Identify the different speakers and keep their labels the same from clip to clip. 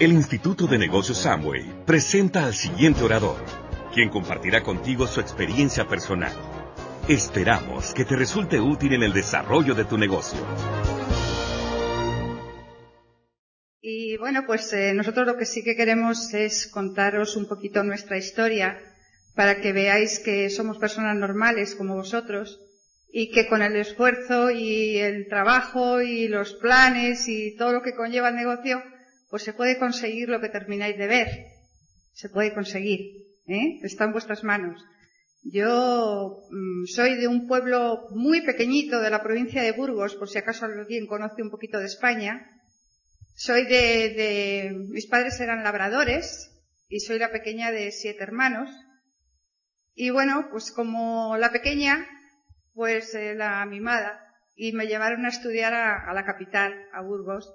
Speaker 1: El Instituto de Negocios Samway presenta al siguiente orador, quien compartirá contigo su experiencia personal. Esperamos que te resulte útil en el desarrollo de tu negocio.
Speaker 2: Y bueno, pues eh, nosotros lo que sí que queremos es contaros un poquito nuestra historia para que veáis que somos personas normales como vosotros y que con el esfuerzo y el trabajo y los planes y todo lo que conlleva el negocio, pues se puede conseguir lo que termináis de ver. Se puede conseguir. ¿eh? Está en vuestras manos. Yo mm, soy de un pueblo muy pequeñito de la provincia de Burgos, por si acaso alguien conoce un poquito de España. Soy de, de, mis padres eran labradores y soy la pequeña de siete hermanos. Y bueno, pues como la pequeña, pues eh, la mimada. Y me llevaron a estudiar a, a la capital, a Burgos.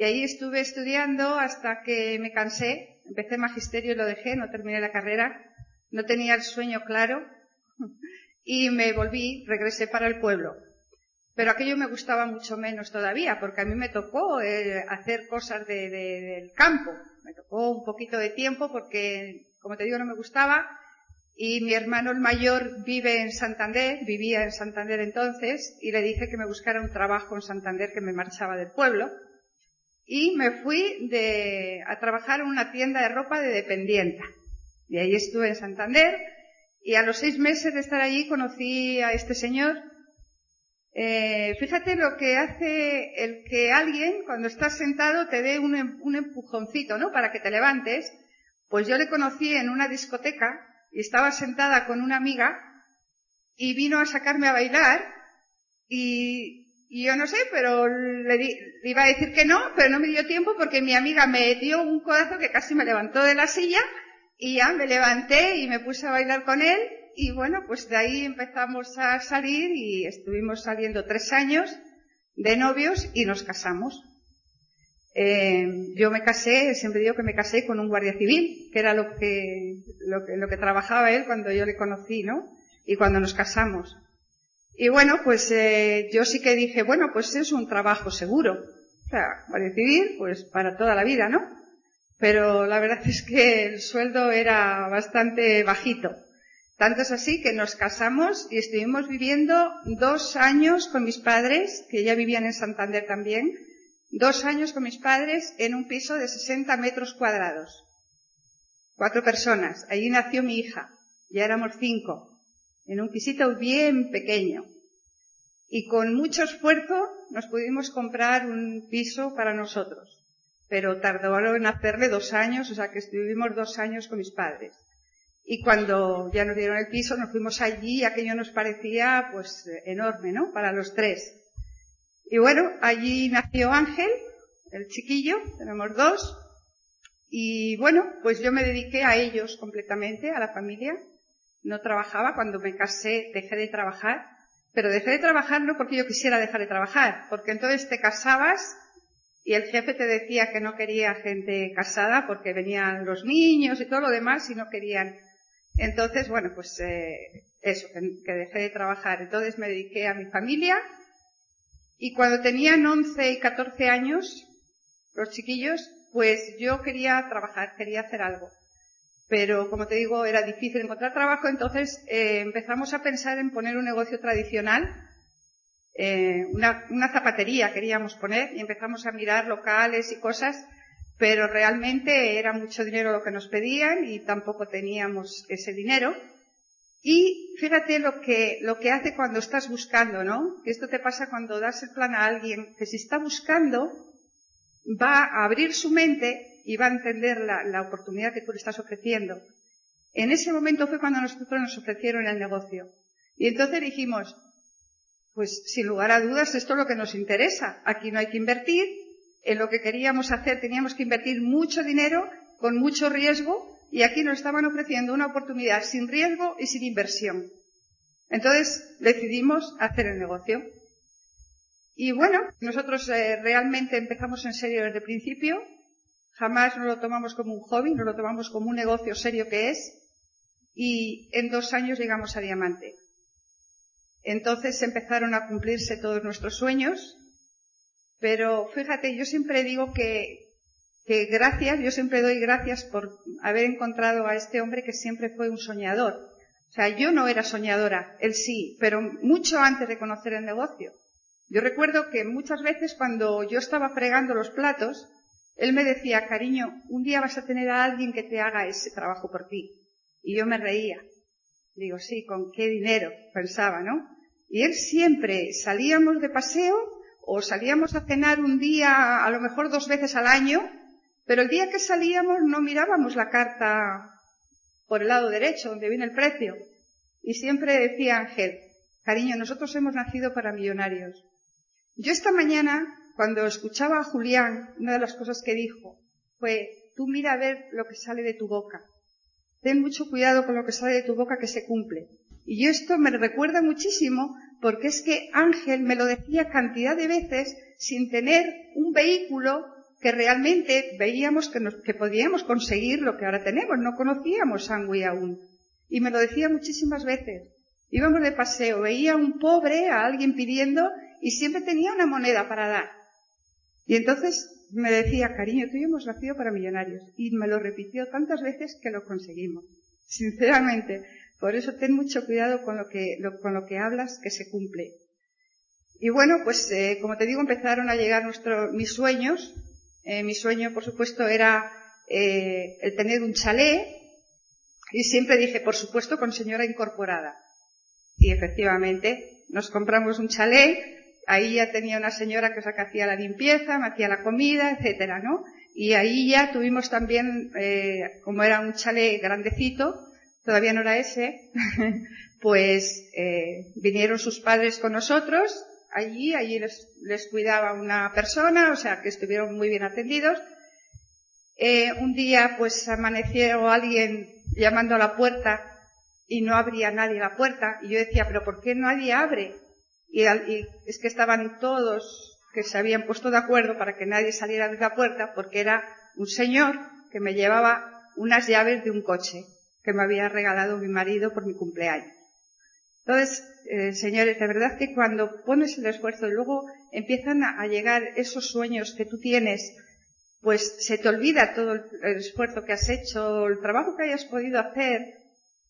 Speaker 2: Y ahí estuve estudiando hasta que me cansé. Empecé magisterio y lo dejé, no terminé la carrera. No tenía el sueño claro. Y me volví, regresé para el pueblo. Pero aquello me gustaba mucho menos todavía, porque a mí me tocó eh, hacer cosas de, de, del campo. Me tocó un poquito de tiempo porque, como te digo, no me gustaba. Y mi hermano el mayor vive en Santander, vivía en Santander entonces, y le dije que me buscara un trabajo en Santander que me marchaba del pueblo y me fui de, a trabajar en una tienda de ropa de dependienta. Y ahí estuve en Santander y a los seis meses de estar allí conocí a este señor. Eh, fíjate lo que hace el que alguien cuando estás sentado te dé un, em, un empujoncito, ¿no? Para que te levantes. Pues yo le conocí en una discoteca y estaba sentada con una amiga y vino a sacarme a bailar y y yo no sé, pero le, di, le, iba a decir que no, pero no me dio tiempo porque mi amiga me dio un codazo que casi me levantó de la silla y ya me levanté y me puse a bailar con él y bueno, pues de ahí empezamos a salir y estuvimos saliendo tres años de novios y nos casamos. Eh, yo me casé, siempre digo que me casé con un guardia civil, que era lo que, lo que, lo que trabajaba él cuando yo le conocí, ¿no? Y cuando nos casamos. Y bueno, pues eh, yo sí que dije, bueno, pues es un trabajo seguro. O sea, para decidir, pues para toda la vida, ¿no? Pero la verdad es que el sueldo era bastante bajito. Tanto es así que nos casamos y estuvimos viviendo dos años con mis padres, que ya vivían en Santander también, dos años con mis padres en un piso de 60 metros cuadrados. Cuatro personas. Allí nació mi hija. Ya éramos cinco en un pisito bien pequeño. Y con mucho esfuerzo nos pudimos comprar un piso para nosotros. Pero tardó en hacerle dos años, o sea que estuvimos dos años con mis padres. Y cuando ya nos dieron el piso, nos fuimos allí aquello nos parecía pues enorme, ¿no? Para los tres. Y bueno, allí nació Ángel, el chiquillo, tenemos dos. Y bueno, pues yo me dediqué a ellos completamente, a la familia no trabajaba, cuando me casé dejé de trabajar, pero dejé de trabajar no porque yo quisiera dejar de trabajar, porque entonces te casabas y el jefe te decía que no quería gente casada porque venían los niños y todo lo demás y no querían. Entonces, bueno, pues eh, eso, que, dejé de trabajar. Entonces me dediqué a mi familia y cuando tenían 11 y 14 años, los chiquillos, pues yo quería trabajar, quería hacer algo pero como te digo, era difícil encontrar trabajo, entonces eh, empezamos a pensar en poner un negocio tradicional, eh, una, zapatería queríamos poner y empezamos a mirar locales y cosas, pero realmente era mucho dinero lo que nos pedían y tampoco teníamos ese dinero. Y fíjate lo que, lo que hace cuando estás buscando, ¿no? Esto te pasa cuando das el plan a alguien que si está buscando, va a abrir su mente y va a entender la, oportunidad que tú le estás ofreciendo. En ese momento fue cuando nosotros nos ofrecieron el negocio. Y entonces dijimos, pues sin lugar a dudas esto es lo que nos interesa. Aquí no hay que invertir, en lo que queríamos hacer teníamos que invertir mucho dinero con mucho riesgo y aquí nos estaban ofreciendo una oportunidad sin riesgo y sin inversión. Entonces decidimos hacer el negocio. Y bueno, nosotros eh, realmente empezamos en serio desde el principio. Jamás no lo tomamos como un hobby, no lo tomamos como un negocio serio que es. Y en dos años llegamos a diamante. Entonces empezaron a cumplirse todos nuestros sueños. Pero fíjate, yo siempre digo que, que gracias, yo siempre doy gracias por haber encontrado a este hombre que siempre fue un soñador o sea, yo no era soñadora, él sí, pero mucho antes de conocer el negocio. Yo recuerdo que muchas veces cuando yo estaba fregando los platos, él me decía, cariño, un día vas a tener a alguien que te haga ese trabajo por ti. Y yo me reía. Digo, sí, ¿con qué dinero? Pensaba, ¿no? Y él siempre salíamos de paseo o salíamos a cenar un día, a lo mejor dos veces al año, pero el día que salíamos no mirábamos la carta por el lado derecho, donde viene el precio. Y siempre decía Ángel, cariño, nosotros hemos nacido para millonarios. Yo esta mañana, cuando escuchaba a Julián, una de las cosas que dijo fue, tú mira a ver lo que sale de tu boca. Ten mucho cuidado con lo que sale de tu boca que se cumple. Y yo esto me recuerda muchísimo porque es que Ángel me lo decía cantidad de veces sin tener un vehículo que realmente veíamos que, nos, que podíamos conseguir lo que ahora tenemos. No conocíamos Sangui aún. Y me lo decía muchísimas veces. Íbamos de paseo, veía a un pobre, a alguien pidiendo, y siempre tenía una moneda para dar. Y entonces me decía, cariño, tú y yo hemos nacido para millonarios. Y me lo repitió tantas veces que lo conseguimos. Sinceramente. Por eso ten mucho cuidado con lo que, con lo que hablas, que se cumple. Y bueno, pues eh, como te digo, empezaron a llegar nuestros, mis sueños, eh, mi sueño, por supuesto, era eh, el tener un chalet y siempre dije, por supuesto, con señora incorporada. Y efectivamente, nos compramos un chalet, ahí ya tenía una señora que, hacía la limpieza, me hacía la comida, etcétera, ¿no? Y ahí ya tuvimos también, eh, como era un chalet grandecito, todavía no era ese, pues vinieron sus padres con nosotros allí, allí les, cuidaba una persona, o sea que estuvieron muy bien atendidos. Eh, un día pues amaneció alguien llamando a la puerta y no abría nadie la puerta y yo decía, pero ¿por qué nadie abre? Y, y es que estaban todos que se habían puesto de acuerdo para que nadie saliera de la puerta porque era un señor que me llevaba unas llaves de un coche que me había regalado mi marido por mi cumpleaños. Entonces, eh, señores, de verdad que cuando pones el esfuerzo y luego empiezan a, llegar esos sueños que tú tienes, pues se te olvida todo el, esfuerzo que has hecho, el trabajo que hayas podido hacer,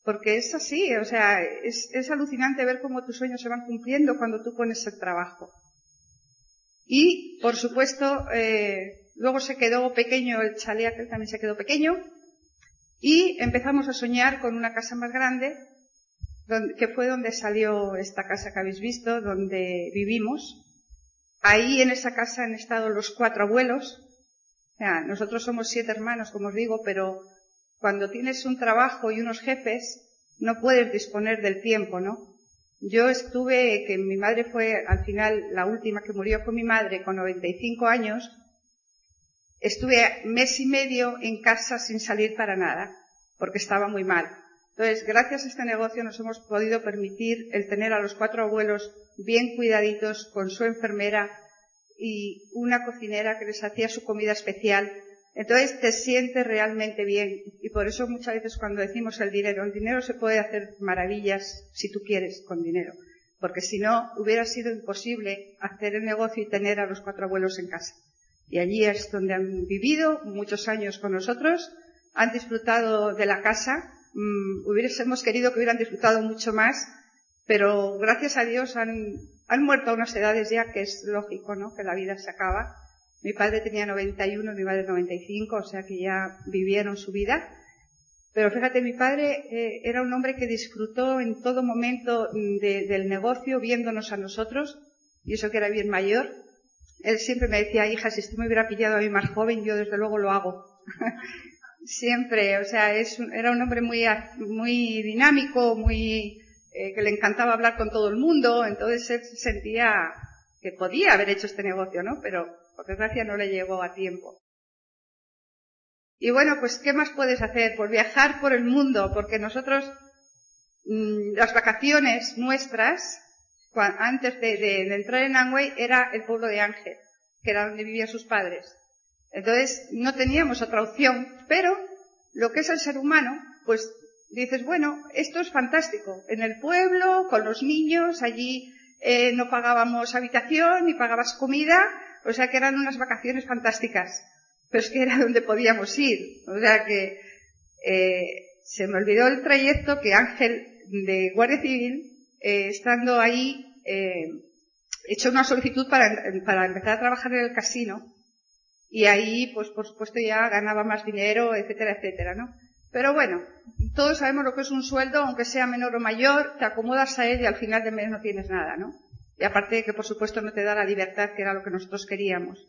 Speaker 2: porque es así, o sea, es, alucinante ver cómo tus sueños se van cumpliendo cuando tú pones el trabajo. Y, por supuesto, eh, luego se quedó pequeño el chalet, que también se quedó pequeño, y empezamos a soñar con una casa más grande, que fue donde salió esta casa que habéis visto, donde vivimos. Ahí en esa casa han estado los cuatro abuelos. nosotros somos siete hermanos, como os digo, pero cuando tienes un trabajo y unos jefes, no puedes disponer del tiempo, ¿no? Yo estuve, que mi madre fue al final la última que murió con mi madre con 95 años, estuve mes y medio en casa sin salir para nada, porque estaba muy mal. Entonces, gracias a este negocio nos hemos podido permitir el tener a los cuatro abuelos bien cuidaditos con su enfermera y una cocinera que les hacía su comida especial. Entonces te sientes realmente bien y por eso muchas veces cuando decimos el dinero, el dinero se puede hacer maravillas si tú quieres con dinero, porque si no hubiera sido imposible hacer el negocio y tener a los cuatro abuelos en casa. Y allí es donde han vivido muchos años con nosotros, han disfrutado de la casa Mm, hubiésemos querido que hubieran disfrutado mucho más, pero gracias a Dios han, han muerto a unas edades ya que es lógico, ¿no? Que la vida se acaba. Mi padre tenía 91, mi madre 95, o sea que ya vivieron su vida. Pero fíjate, mi padre eh, era un hombre que disfrutó en todo momento del negocio viéndonos a nosotros, y eso que era bien mayor. Él siempre me decía, hija, si usted me hubiera pillado a mí más joven, yo desde luego lo hago. siempre, o sea, es era un hombre muy, muy dinámico, muy, eh, que le encantaba hablar con todo el mundo, entonces él sentía que podía haber hecho este negocio, ¿no? Pero Por desgracia no le llegó a tiempo. Y bueno, pues ¿qué más puedes hacer? Pues viajar por el mundo, porque nosotros, mm, las vacaciones nuestras, antes de, entrar en Angway, era el pueblo de Ángel, que era donde vivían sus padres. Entonces, no teníamos otra opción, pero lo que es el ser humano, pues dices, bueno, esto es fantástico. En el pueblo, con los niños, allí eh, no pagábamos habitación ni pagabas comida, o sea que eran unas vacaciones fantásticas. Pero es que era donde podíamos ir. O sea que eh, se me olvidó el trayecto que Ángel de Guardia Civil, eh, estando ahí, eh, hecho una solicitud para, para empezar a trabajar en el casino. Y ahí, pues por supuesto ya ganaba más dinero, etcétera, etcétera, ¿no? Pero bueno, todos sabemos lo que es un sueldo, aunque sea menor o mayor, te acomodas a él y al final de mes no tienes nada, ¿no? Y aparte de que por supuesto no te da la libertad que era lo que nosotros queríamos.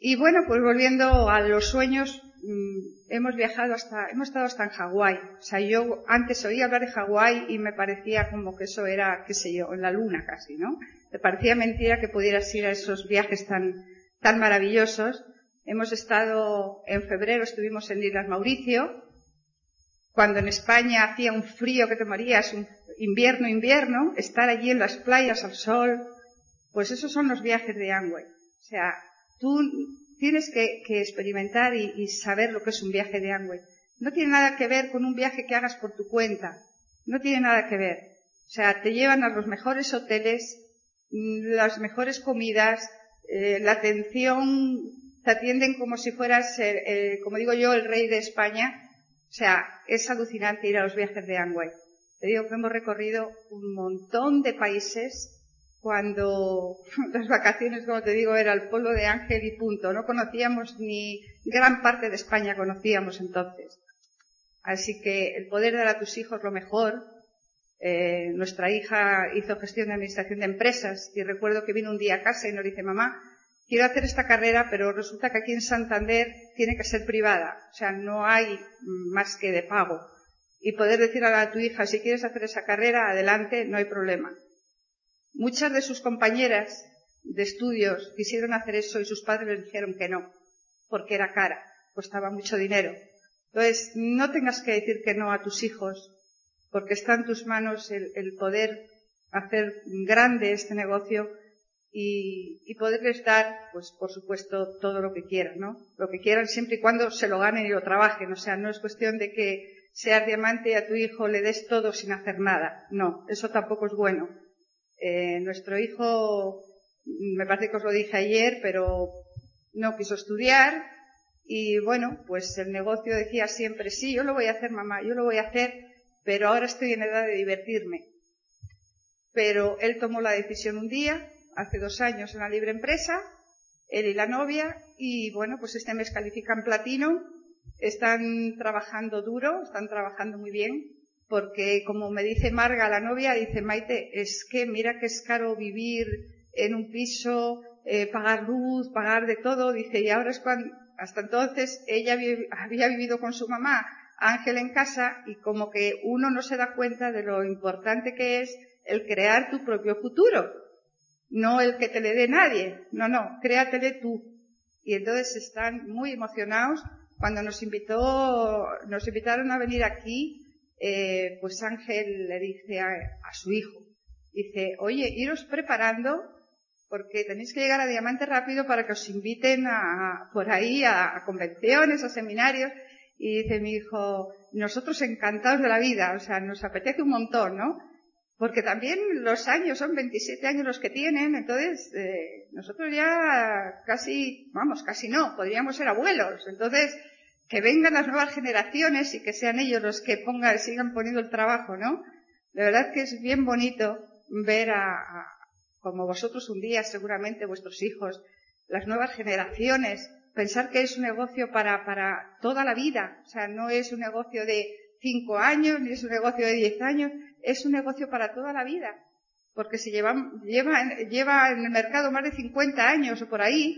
Speaker 2: Y bueno, pues volviendo a los sueños, mm, hemos viajado hasta, hemos estado hasta en Hawái. O sea, yo antes oía hablar de Hawái y me parecía como que eso era, qué sé yo, en la luna casi, ¿no? Me parecía mentira que pudieras ir a esos viajes tan, tan maravillosos. Hemos estado, en febrero estuvimos en Islas Mauricio, cuando en España hacía un frío que te morías, un invierno, invierno, estar allí en las playas al sol, pues esos son los viajes de Angway. O sea, tú tienes que, experimentar y, saber lo que es un viaje de Angway. No tiene nada que ver con un viaje que hagas por tu cuenta. No tiene nada que ver. O sea, te llevan a los mejores hoteles, mm, las mejores comidas, eh, la atención, te atienden como si fueras, como digo yo, el rey de España o sea, es alucinante ir a los viajes de Angway. Te digo que hemos recorrido un montón de países cuando las vacaciones, como te digo, era el pueblo de Ángel y punto. No conocíamos ni gran parte de España conocíamos entonces. Así que el poder dar a tus hijos lo mejor. Eh, nuestra hija hizo gestión de administración de empresas y recuerdo que vino un día a casa y nos dice, mamá, quiero hacer esta carrera, pero resulta que aquí en Santander tiene que ser privada, o sea, no hay más que de pago. Y poder decirle a tu hija, si quieres hacer esa carrera, adelante, no hay problema. Muchas de sus compañeras de estudios quisieron hacer eso y sus padres les dijeron que no, porque era cara, costaba mucho dinero. Entonces, no tengas que decir que no a tus hijos, porque está en tus manos el poder hacer grande este negocio y, y, poderles dar, pues por supuesto, todo lo que quieran, ¿no? Lo que quieran siempre y cuando se lo ganen y lo trabajen. O sea, no es cuestión de que seas diamante y a tu hijo le des todo sin hacer nada. No, eso tampoco es bueno. Eh, nuestro hijo, me parece que os lo dije ayer, pero no quiso estudiar y bueno, pues el negocio decía siempre, sí, yo lo voy a hacer mamá, yo lo voy a hacer, pero ahora estoy en edad de divertirme. Pero él tomó la decisión un día, hace dos años en la libre empresa, él y la novia, y bueno, pues este mes califican platino, están trabajando duro, están trabajando muy bien, porque como me dice Marga, la novia, dice Maite, es que mira que es caro vivir en un piso, eh, pagar luz, pagar de todo, dice, y ahora es cuando, hasta entonces ella había vivido con su mamá, Ángel en casa, y como que uno no se da cuenta de lo importante que es el crear tu propio futuro no el que te le dé nadie, no, no, créatele tú. Y entonces están muy emocionados cuando nos invitó, nos invitaron a venir aquí, eh, pues Ángel le dice a, su hijo, dice, oye, iros preparando porque tenéis que llegar a Diamante rápido para que os inviten a, por ahí a, a convenciones, a seminarios. Y dice mi hijo, nosotros encantados de la vida, o sea, nos apetece un montón, ¿no? Porque también los años son 27 años los que tienen, entonces eh, nosotros ya casi, vamos, casi no, podríamos ser abuelos. Entonces, que vengan las nuevas generaciones y que sean ellos los que pongan, sigan poniendo el trabajo, ¿no? De verdad que es bien bonito ver a, como vosotros un día, seguramente vuestros hijos, las nuevas generaciones, pensar que es un negocio para, para toda la vida. O sea, no es un negocio de cinco años, ni es un negocio de diez años, es un negocio para toda la vida. Porque si lleva, lleva, lleva en el mercado más de 50 años o por ahí,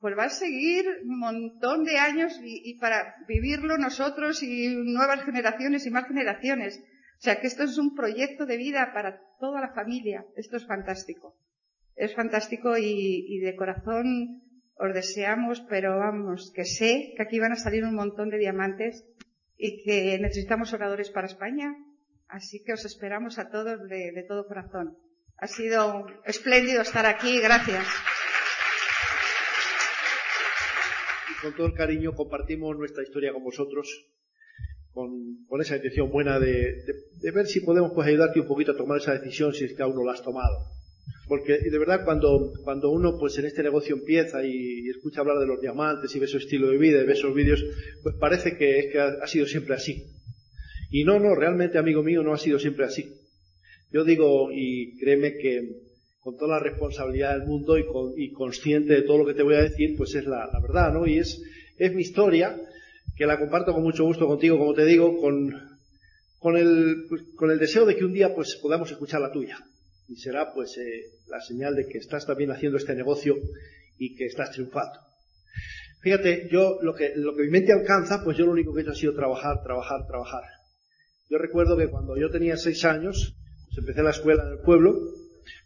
Speaker 2: pues va a seguir un montón de años y, para vivirlo nosotros y nuevas generaciones y más generaciones. O sea que esto es un proyecto de vida para toda la familia. Esto es fantástico. Es fantástico y, y de corazón os deseamos, pero vamos, que sé que aquí van a salir un montón de diamantes y que necesitamos oradores para España. Así que os esperamos a todos de, todo corazón. Ha sido espléndido estar aquí. Gracias.
Speaker 3: con todo el cariño compartimos nuestra historia con vosotros, con, esa intención buena de, ver si podemos pues, ayudarte un poquito a tomar esa decisión si es que aún no la has tomado. Porque de verdad cuando, cuando uno pues en este negocio empieza y, y, escucha hablar de los diamantes y ve su estilo de vida y ve esos vídeos, pues parece que, es que ha, sido siempre así. Y no, no, realmente amigo mío no ha sido siempre así. Yo digo, y créeme que con toda la responsabilidad del mundo y, con, y consciente de todo lo que te voy a decir, pues es la, verdad, ¿no? Y es, es mi historia, que la comparto con mucho gusto contigo, como te digo, con, con, el, pues, con el deseo de que un día pues podamos escuchar la tuya y será pues eh, la señal de que estás también haciendo este negocio y que estás triunfando. Fíjate, yo lo que, lo que mi mente alcanza, pues yo lo único que he hecho ha sido trabajar, trabajar, trabajar. Yo recuerdo que cuando yo tenía seis años, pues empecé la escuela en el pueblo,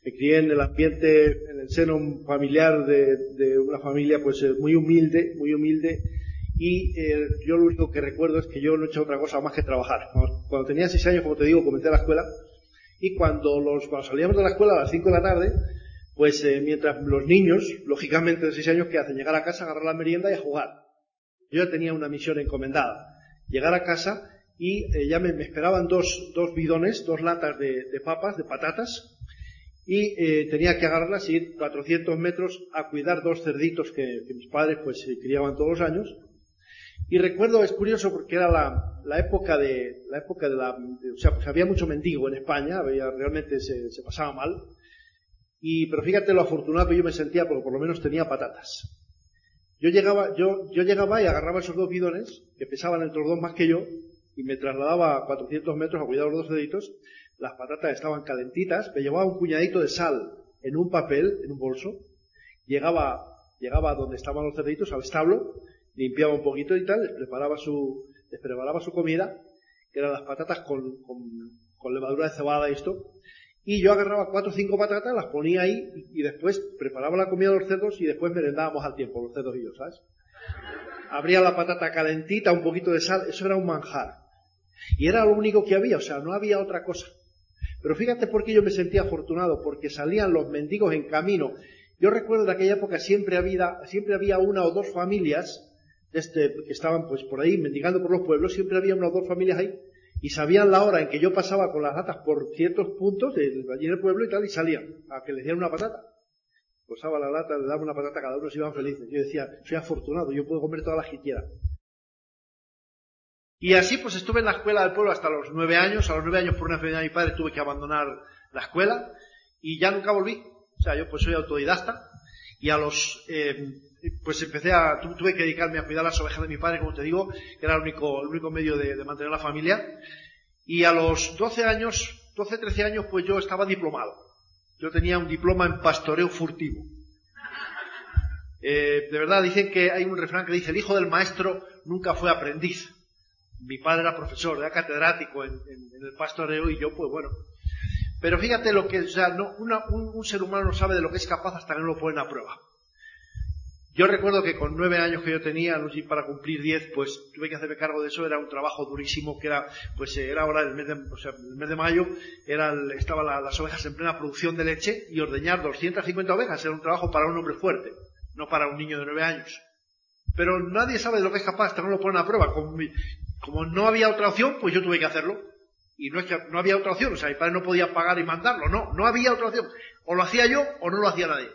Speaker 3: me crié en el ambiente, en el seno familiar de, una familia pues eh, muy humilde, muy humilde, y eh, yo lo único que recuerdo es que yo no he hecho otra cosa más que trabajar. Cuando, tenía seis años, como te digo, comencé la escuela, y cuando, los, cuando salíamos de la escuela a las 5 de la tarde, pues eh, mientras los niños, lógicamente de 6 años, que hacen? Llegar a casa, agarrar la merienda y a jugar. Yo ya tenía una misión encomendada. Llegar a casa y eh, ya me, me, esperaban dos, dos bidones, dos latas de, de papas, de patatas, y eh, tenía que agarrarlas y ir 400 metros a cuidar dos cerditos que, que mis padres pues criaban todos los años, y recuerdo, es curioso porque era la, la época de, la época de la, de, o sea, pues había mucho mendigo en España, había, realmente se, se, pasaba mal. Y, pero fíjate lo afortunado que yo me sentía porque por lo menos tenía patatas. Yo llegaba, yo, yo llegaba y agarraba esos dos bidones, que pesaban el tordón más que yo, y me trasladaba a 400 metros a cuidar los dos deditos. Las patatas estaban calentitas, me llevaba un puñadito de sal en un papel, en un bolso. Llegaba, llegaba donde estaban los cerditos, al establo, limpiaba un poquito y tal, les preparaba su, les preparaba su comida, que eran las patatas con, con, levadura de cebada y esto, y yo agarraba cuatro o cinco patatas, las ponía ahí y, y, después preparaba la comida de los cerdos y después merendábamos al tiempo, los cerdos y yo, ¿sabes? Abría la patata calentita, un poquito de sal, eso era un manjar. Y era lo único que había, o sea, no había otra cosa. Pero fíjate por qué yo me sentía afortunado, porque salían los mendigos en camino. Yo recuerdo de aquella época siempre había, siempre había una o dos familias este, que estaban pues por ahí mendigando por los pueblos, siempre había una o dos familias ahí y sabían la hora en que yo pasaba con las latas por ciertos puntos de allí en el pueblo y tal y salían a que les dieran una patata. Posaba la lata, le daba una patata, cada uno se iban felices. Yo decía, soy afortunado, yo puedo comer todas las que quiera. Y así pues estuve en la escuela del pueblo hasta los nueve años. A los nueve años por una enfermedad de mi padre tuve que abandonar la escuela y ya nunca volví. O sea, yo pues soy autodidacta y a los eh, pues empecé a, tuve que dedicarme a cuidar las ovejas de mi padre, como te digo, que era el único, el único medio de, mantener la familia. Y a los 12 años, 12, 13 años, pues yo estaba diplomado. Yo tenía un diploma en pastoreo furtivo. Eh, de verdad, dicen que hay un refrán que dice, el hijo del maestro nunca fue aprendiz. Mi padre era profesor, era catedrático en, el pastoreo y yo, pues bueno. Pero fíjate lo que, o sea, no, una, un, un ser humano no sabe de lo que es capaz hasta que no lo pone a prueba. Yo recuerdo que con nueve años que yo tenía, no para cumplir diez, pues tuve que hacerme cargo de eso, era un trabajo durísimo, que era, pues era ahora el mes de, o sea, el mes de mayo, era el, estaban la, las ovejas en plena producción de leche y ordeñar 250 ovejas era un trabajo para un hombre fuerte, no para un niño de nueve años. Pero nadie sabe de lo que es capaz hasta no lo ponen a prueba. Como, como no había otra opción, pues yo tuve que hacerlo. Y no es que no había otra opción, o sea, mi padre no podía pagar y mandarlo, no, no había otra opción. O lo hacía yo o no lo hacía nadie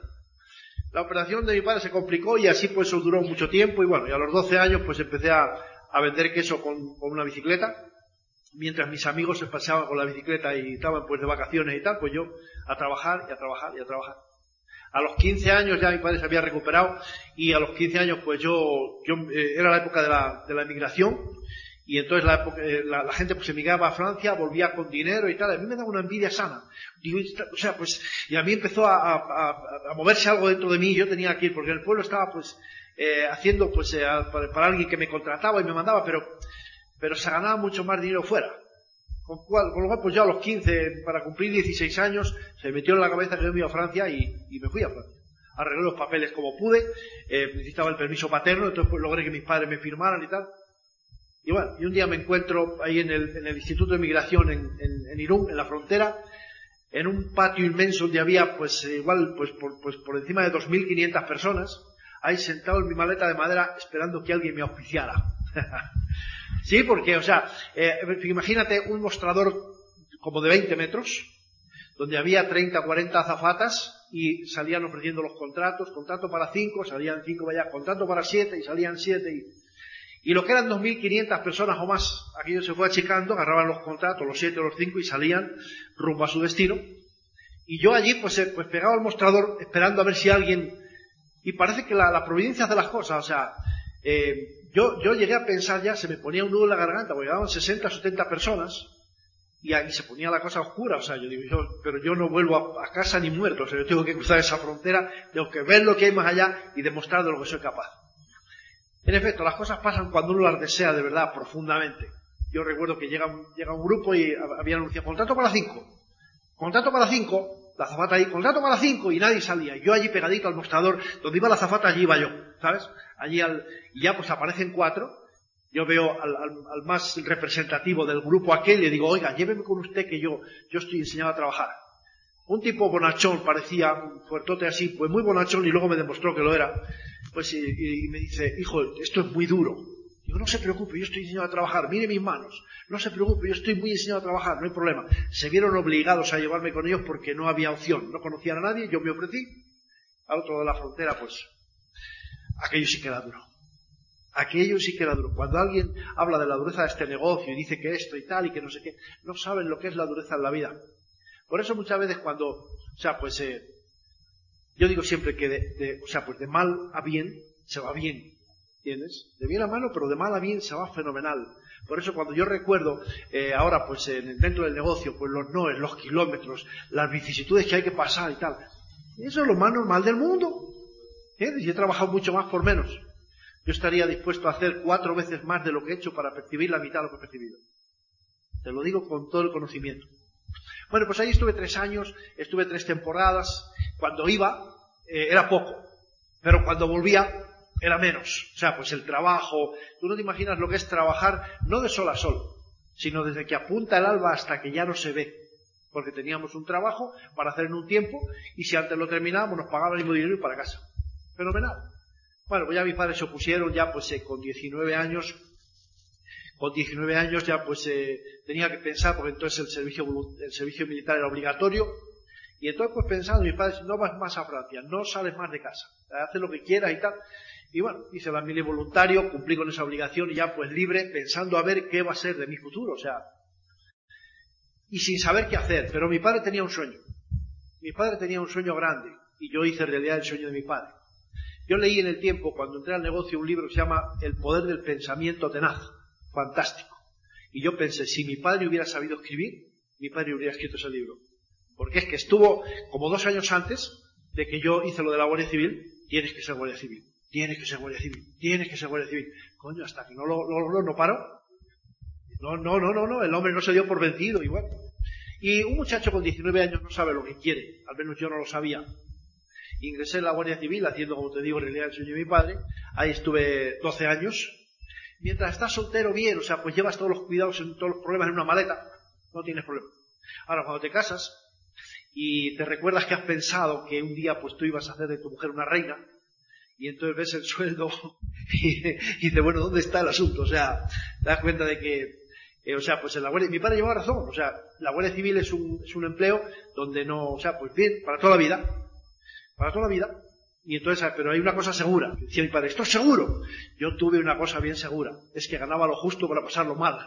Speaker 3: la operación de mi padre se complicó y así pues eso duró mucho tiempo y bueno, y a los 12 años pues empecé a, a vender queso con, una bicicleta. Mientras mis amigos se paseaban con la bicicleta y estaban pues de vacaciones y tal, pues yo a trabajar y a trabajar y a trabajar. A los 15 años ya mi padre se había recuperado y a los 15 años pues yo, yo eh, era la época de la, de la emigración y entonces la, eh, la, la, gente pues emigraba a Francia, volvía con dinero y tal. A mí me daba una envidia sana. Digo, o sea, pues, y a mí empezó a, a, a, moverse algo dentro de mí. Yo tenía que ir, porque en el pueblo estaba pues, eh, haciendo pues, eh, para, alguien que me contrataba y me mandaba, pero, pero se ganaba mucho más dinero fuera. Con, cual, con lo cual, pues ya a los 15, para cumplir 16 años, se me metió en la cabeza que yo me iba a Francia y, y me fui a Francia. arreglé los papeles como pude, eh, necesitaba el permiso paterno, entonces pues, logré que mis padres me firmaran y tal. Y y un día me encuentro ahí en el, en el Instituto de Migración en, en, Irún, en la frontera, en un patio inmenso donde había pues igual pues por, pues por encima de 2.500 personas, ahí sentado en mi maleta de madera esperando que alguien me auspiciara. sí, porque, o sea, eh, imagínate un mostrador como de 20 metros, donde había 30, 40 azafatas y salían ofreciendo los contratos, contrato para 5, salían 5 vaya, contrato para 7 y salían 7 y, y lo que eran 2.500 personas o más, aquello se fue achicando, agarraban los contratos, los 7 o los 5 y salían rumbo a su destino. Y yo allí pues, eh, pues pegaba al mostrador esperando a ver si alguien, y parece que la, la providencia hace las cosas, o sea, eh, yo, yo llegué a pensar ya, se me ponía un nudo en la garganta, porque llegaban 60 o 70 personas, y ahí se ponía la cosa oscura, o sea, yo digo, yo, pero yo no vuelvo a, a, casa ni muerto, o sea, yo tengo que cruzar esa frontera, tengo que ver lo que hay más allá y demostrar de lo que soy capaz. En efecto, las cosas pasan cuando uno las desea de verdad, profundamente. Yo recuerdo que llega un, grupo y había anunciado, contrato para cinco, contrato para cinco, la zafata ahí, contrato para cinco, y nadie salía. Yo allí pegadito al mostrador, donde iba la zafata, allí iba yo, ¿sabes? Allí al, y ya pues aparecen cuatro, yo veo al, al, al, más representativo del grupo aquel y le digo, oiga, lléveme con usted que yo, yo estoy enseñado a trabajar. Un tipo bonachón, parecía un fuertote así, pues muy bonachón y luego me demostró que lo era. Pues y, me dice, hijo, esto es muy duro. Digo, no se preocupe, yo estoy enseñado a trabajar, mire mis manos. No se preocupe, yo estoy muy enseñado a trabajar, no hay problema. Se vieron obligados a llevarme con ellos porque no había opción. No conocían a nadie, yo me ofrecí. Al otro de la frontera, pues, aquello sí que era duro. Aquello sí que era duro. Cuando alguien habla de la dureza de este negocio y dice que esto y tal y que no sé qué, no saben lo que es la dureza en la vida. Por eso muchas veces cuando, o sea, pues, eh, yo digo siempre que de, o sea, pues de mal a bien se va bien. ¿Entiendes? De bien a malo, pero de mal a bien se va fenomenal. Por eso cuando yo recuerdo eh, ahora, pues en, dentro del negocio, pues los noes, los kilómetros, las vicisitudes que hay que pasar y tal, eso es lo más normal del mundo. ¿Entiendes? Y he trabajado mucho más por menos. Yo estaría dispuesto a hacer cuatro veces más de lo que he hecho para percibir la mitad de lo que he percibido. Te lo digo con todo el conocimiento. Bueno, pues ahí estuve tres años, estuve tres temporadas. Cuando iba, eh, era poco. Pero cuando volvía, era menos. O sea, pues el trabajo. Tú no te imaginas lo que es trabajar no de sol a sol, sino desde que apunta el alba hasta que ya no se ve. Porque teníamos un trabajo para hacer en un tiempo y si antes lo terminábamos nos pagaban el mismo dinero y para casa. Fenomenal. Bueno, pues ya mis padres se opusieron, ya pues eh, con 19 años, con 19 años ya pues eh, tenía que pensar, porque entonces el servicio, el servicio militar era obligatorio, y entonces pues pensando, mis padres, no vas más a Francia, no sales más de casa, haces lo que quieras y tal. Y bueno, hice la mili voluntario, cumplí con esa obligación y ya pues libre, pensando a ver qué va a ser de mi futuro, o sea, y sin saber qué hacer, pero mi padre tenía un sueño. Mi padre tenía un sueño grande, y yo hice realidad el sueño de mi padre. Yo leí en el tiempo, cuando entré al negocio, un libro que se llama El poder del pensamiento tenaz. Fantástico. Y yo pensé, si mi padre hubiera sabido escribir, mi padre hubiera escrito ese libro. Porque es que estuvo como dos años antes de que yo hice lo de la Guardia Civil, tienes que ser Guardia Civil, tienes que ser Guardia Civil, tienes que ser Guardia Civil. Coño, hasta que no lo no paró. No, no, no, no, no, el hombre no se dio por vencido, igual. Y un muchacho con 19 años no sabe lo que quiere, al menos yo no lo sabía. Ingresé en la Guardia Civil haciendo, como te digo, en realidad el sueño de mi padre. Ahí estuve 12 años. Mientras estás soltero, bien, o sea, pues llevas todos los cuidados, todos los problemas en una maleta, no tienes problema. Ahora, cuando te casas y te recuerdas que has pensado que un día pues tú ibas a hacer de tu mujer una reina, y entonces ves el sueldo y, y dices, bueno, ¿dónde está el asunto? O sea, te das cuenta de que eh, o sea, pues en la Guardia, mi padre llevaba razón, o sea, la Guardia Civil es un, es un empleo donde no, o sea, pues bien, para toda la vida, para toda la vida. Y entonces, pero hay una cosa segura. Decía mi padre, esto es seguro. Yo tuve una cosa bien segura. Es que ganaba lo justo para pasarlo mal.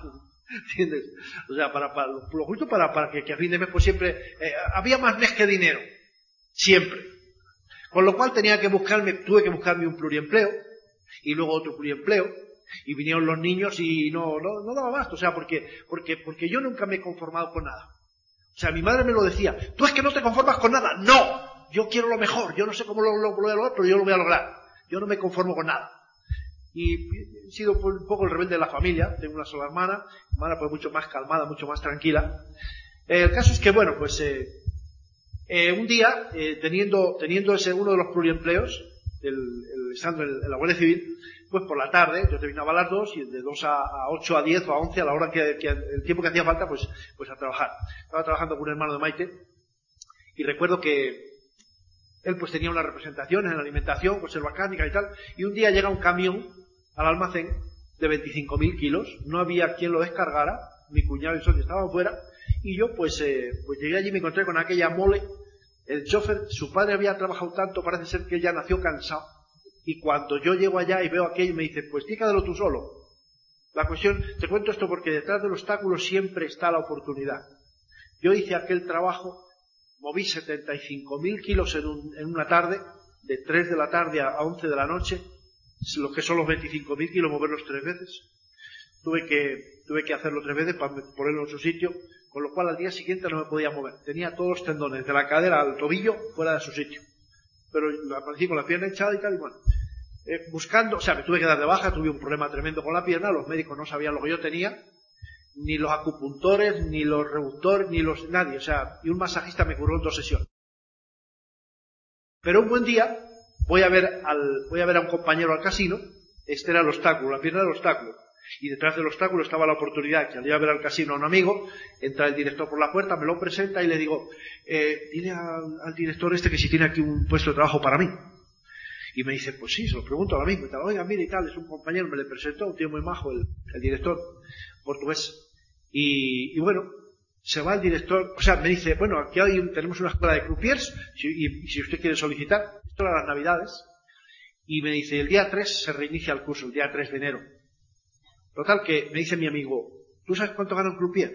Speaker 3: ¿Entiendes? O sea, para, para lo, justo para, para que, que, a fin de mes, pues siempre, eh, había más mes que dinero. Siempre. Con lo cual tenía que buscarme, tuve que buscarme un pluriempleo. Y luego otro pluriempleo. Y vinieron los niños y no, no, no daba más. O sea, porque, porque, porque yo nunca me he conformado con nada. O sea, mi madre me lo decía. Tú es que no te conformas con nada. No yo quiero lo mejor, yo no sé cómo lo, lo, voy a lograr, pero yo lo voy a lograr. Yo no me conformo con nada. Y he sido un poco el rebelde de la familia, tengo una sola hermana, hermana pues mucho más calmada, mucho más tranquila. Eh, el caso es que, bueno, pues eh, Eh, un día, eh, teniendo, teniendo ese uno de los pluriempleos, el, el, estando en, la Guardia Civil, pues por la tarde, yo terminaba a las 2 y de 2 a, a 8 a 10 o a 11, a la hora que, que, el tiempo que hacía falta, pues, pues a trabajar. Estaba trabajando con un hermano de Maite y recuerdo que él pues tenía una representación en alimentación, pues en mecánica y tal, y un día llega un camión al almacén de 25.000 kilos, no había quien lo descargara, mi cuñado y socio estaban fuera, y yo pues, eh, pues llegué allí y me encontré con aquella mole, el chofer, su padre había trabajado tanto, parece ser que ya nació cansado, y cuando yo llego allá y veo aquello me dice, pues dígalo tú solo. La cuestión, te cuento esto porque detrás del obstáculo siempre está la oportunidad. Yo hice aquel trabajo, moví 75.000 kilos en, un, en una tarde, de 3 de la tarde a 11 de la noche, lo que son los 25.000 kilos, moverlos tres veces. Tuve que, hacerlo tres veces para ponerlo en su sitio, con lo cual al día siguiente no me podía mover. Tenía todos los tendones, de la cadera al tobillo, fuera de su sitio. Pero aparecí con la pierna echada y tal, y bueno. Eh, buscando, o sea, me tuve que dar de baja, tuve un problema tremendo con la pierna, los médicos no sabían lo que yo tenía, ni los acupuntores, ni los reductores, ni los, nadie, o sea, y un masajista me curó en dos sesiones. Pero un buen día, voy a ver al, voy a ver a un compañero al casino, este era el obstáculo, la pierna del obstáculo. Y detrás del obstáculo estaba la oportunidad que al ir a ver al casino a un amigo, entra el director por la puerta, me lo presenta y le digo, eh, dile al, director este que si tiene aquí un puesto de trabajo para mí. Y me dice, pues sí, se lo pregunto ahora mismo. Y tal, oiga, mire y tal, es un compañero, me le presentó, un tío muy majo, el, director portugués. Y, bueno, se va el director, o sea, me dice, bueno, aquí hay, tenemos una escuela de croupiers, y, si usted quiere solicitar, esto era las navidades, y me dice, el día 3 se reinicia el curso, el día 3 de enero. Total que me dice mi amigo, ¿tú sabes cuánto gana un croupier?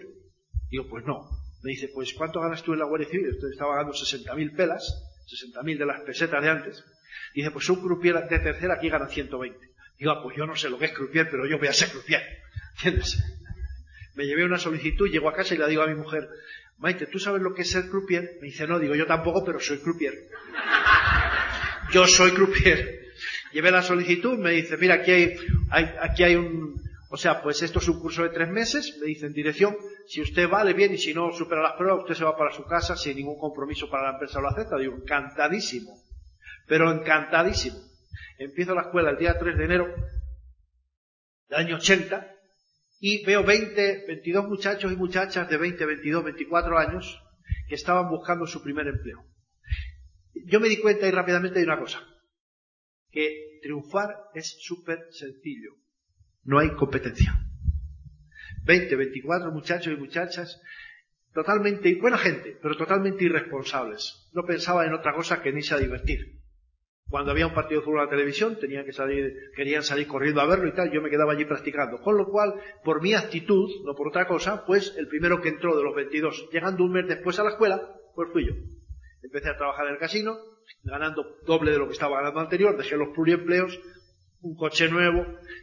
Speaker 3: Digo, pues no. Me dice, pues ¿cuánto ganas tú en la Guardia Civil? Estaba ganando 60.000 pelas, 60.000 de las pesetas de antes. Dice, pues un croupier de tercera aquí gana 120. Digo, ah, pues yo no sé lo que es croupier, pero yo voy a ser croupier. ¿Entiendes? Me llevé una solicitud, llego a casa y le digo a mi mujer, Maite, ¿tú sabes lo que es ser croupier? Me dice, no, digo, yo tampoco, pero soy croupier. Yo soy croupier. Llevé la solicitud, me dice, mira, aquí hay, aquí hay un, o sea, pues esto es un curso de tres meses, me dice en dirección, si usted vale bien y si no supera las pruebas, usted se va para su casa sin ningún compromiso para la empresa lo acepta. Digo, encantadísimo. Pero encantadísimo. Empiezo la escuela el día 3 de enero del año 80 y veo 20, 22 muchachos y muchachas de 20, 22, 24 años que estaban buscando su primer empleo. Yo me di cuenta y rápidamente de una cosa, que triunfar es súper sencillo, no hay competencia. 20, 24 muchachos y muchachas totalmente, buena gente, pero totalmente irresponsables. No pensaba en otra cosa que ni a divertir. Cuando había un partido de fútbol en la televisión, tenían que salir, querían salir corriendo a verlo y tal, yo me quedaba allí practicando. Con lo cual, por mi actitud, no por otra cosa, pues el primero que entró de los 22, llegando un mes después a la escuela, pues fui yo. Empecé a trabajar en el casino, ganando doble de lo que estaba ganando anterior, dejé los pluriempleos, un coche nuevo,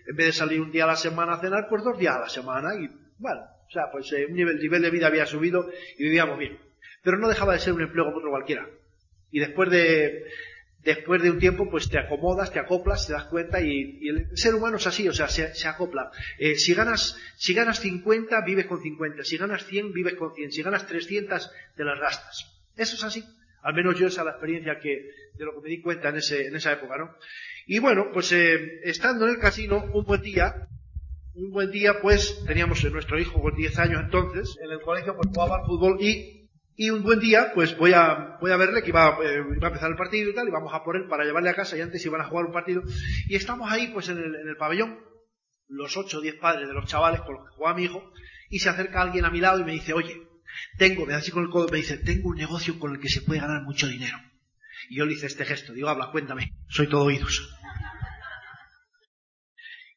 Speaker 3: en vez de salir un día a la semana a cenar, pues dos días a la semana y, bueno, o sea, pues eh, un nivel, nivel de vida había subido y vivíamos bien. Pero no dejaba de ser un empleo como otro cualquiera. Y después de, después de un tiempo, pues te acomodas, te acoplas, te das cuenta y, el ser humano es así, o sea, se, acopla. Eh, si ganas, si ganas 50, vives con 50. Si ganas 100, vives con 100. Si ganas 300, te las gastas. Eso es así. Al menos yo esa es la experiencia que, de lo que me di cuenta en, ese, en esa época, ¿no? Y bueno, pues eh, estando en el casino, un buen día, un buen día, pues teníamos a nuestro hijo con 10 años entonces, en el colegio, pues jugaba al fútbol y y un buen día, pues voy a, voy a verle que iba, eh, iba, a empezar el partido y tal, y vamos a por él para llevarle a casa y antes iban a jugar un partido. Y estamos ahí, pues en el, en el pabellón, los ocho o diez padres de los chavales con los que jugaba mi hijo, y se acerca alguien a mi lado y me dice, oye, tengo, me da así con el codo, me dice, tengo un negocio con el que se puede ganar mucho dinero. Y yo le hice este gesto, digo, habla, cuéntame, soy todo oídos.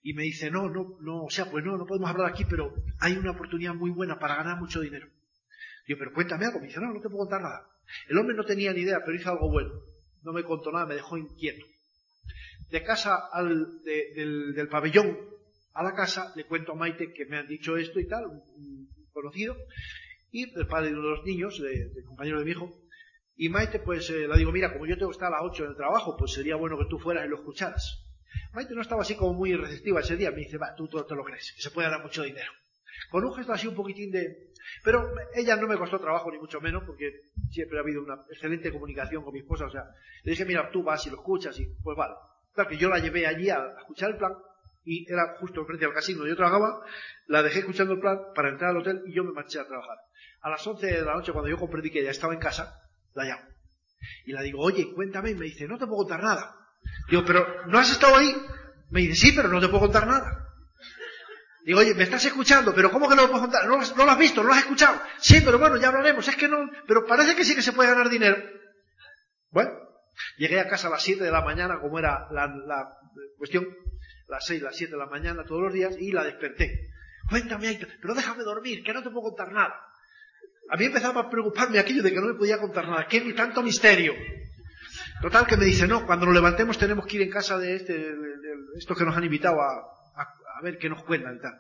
Speaker 3: Y me dice, no, no, no, o sea, pues no, no podemos hablar aquí, pero hay una oportunidad muy buena para ganar mucho dinero. Digo, pero cuéntame algo. Me dice, no, no te puedo contar nada. El hombre no tenía ni idea, pero hizo algo bueno. No me contó nada, me dejó inquieto. De casa al, del, pabellón a la casa, le cuento a Maite que me han dicho esto y tal, un, conocido, y el padre de uno de los niños, del compañero de mi hijo. Y Maite, pues, eh, le digo, mira, como yo tengo que estar a las 8 en el trabajo, pues sería bueno que tú fueras y lo escucharas. Maite no estaba así como muy receptiva ese día. Me dice, va, tú, tú te lo crees, que se puede ganar mucho dinero. Con un gesto así un poquitín de, Pero ella no me costó trabajo ni mucho menos porque siempre ha habido una excelente comunicación con mi esposa. O sea, le dije, mira, tú vas y lo escuchas y pues vale. Claro que yo la llevé allí a, escuchar el plan y era justo frente al casino yo trabajaba, la dejé escuchando el plan para entrar al hotel y yo me marché a trabajar. A las 11 de la noche, cuando yo comprendí que ella estaba en casa, la llamo. Y la digo, oye, cuéntame. Y me dice, no te puedo contar nada. Digo, pero ¿no has estado ahí? Me dice, sí, pero no te puedo contar nada. Digo, oye, me estás escuchando, pero ¿cómo que no lo puedo contar? ¿No, lo has visto? ¿No lo has escuchado? Sí, pero bueno, ya hablaremos. Es que no, pero parece que sí que se puede ganar dinero. Bueno, llegué a casa a las 7 de la mañana, como era la, cuestión, las 6, las 7 de la mañana todos los días, y la desperté. Cuéntame, pero déjame dormir, que no te puedo contar nada. A mí empezaba a preocuparme aquello de que no me podía contar nada. ¿Qué tanto misterio? Total que me dice, no, cuando nos levantemos tenemos que ir en casa de este, de, estos que nos han invitado a, a, ver qué nos cuentan y tal.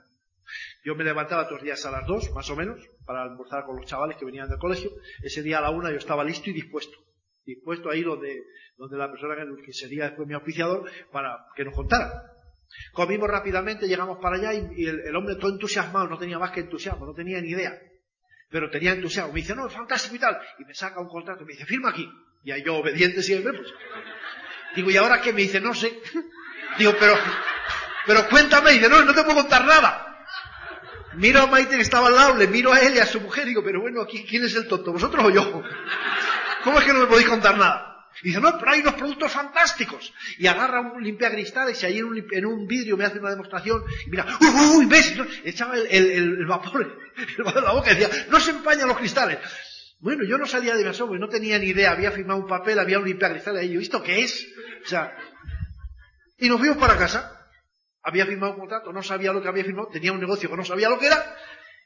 Speaker 3: Yo me levantaba todos los días a las dos, más o menos, para almorzar con los chavales que venían del colegio. Ese día a la una yo estaba listo y dispuesto. Dispuesto ahí donde, donde la persona que sería después mi auspiciador para que nos contara. Comimos rápidamente, llegamos para allá y, el, el, hombre todo entusiasmado, no tenía más que entusiasmo, no tenía ni idea. Pero tenía entusiasmo. Me dice, no, es fantástico y tal. Y me saca un contrato y me dice, firma aquí. Y ahí yo, obediente siempre, pues. Digo, ¿y ahora qué? Me dice, no sé. Digo, pero, pero cuéntame. Y dice, no, no te puedo contar nada. Miro a Maite que estaba al lado, le miro a él y a su mujer y digo, pero bueno, ¿quién es el tonto? ¿Vosotros o yo? ¿Cómo es que no me podéis contar nada? Y dice, no, pero hay unos productos fantásticos. Y agarra un limpiacristales y ahí en un, en un vidrio me hace una demostración. Y mira, uy, uy, ves, echaba el, vapor, el vapor en la boca y decía, no se empañan los cristales. Bueno, yo no salía de mi asombro, no tenía ni idea. Había firmado un papel, había un limpiacristales ahí. Yo, ¿esto qué es? O sea, y nos fuimos para casa. Había firmado un contrato, no sabía lo que había firmado, tenía un negocio que no sabía lo que era,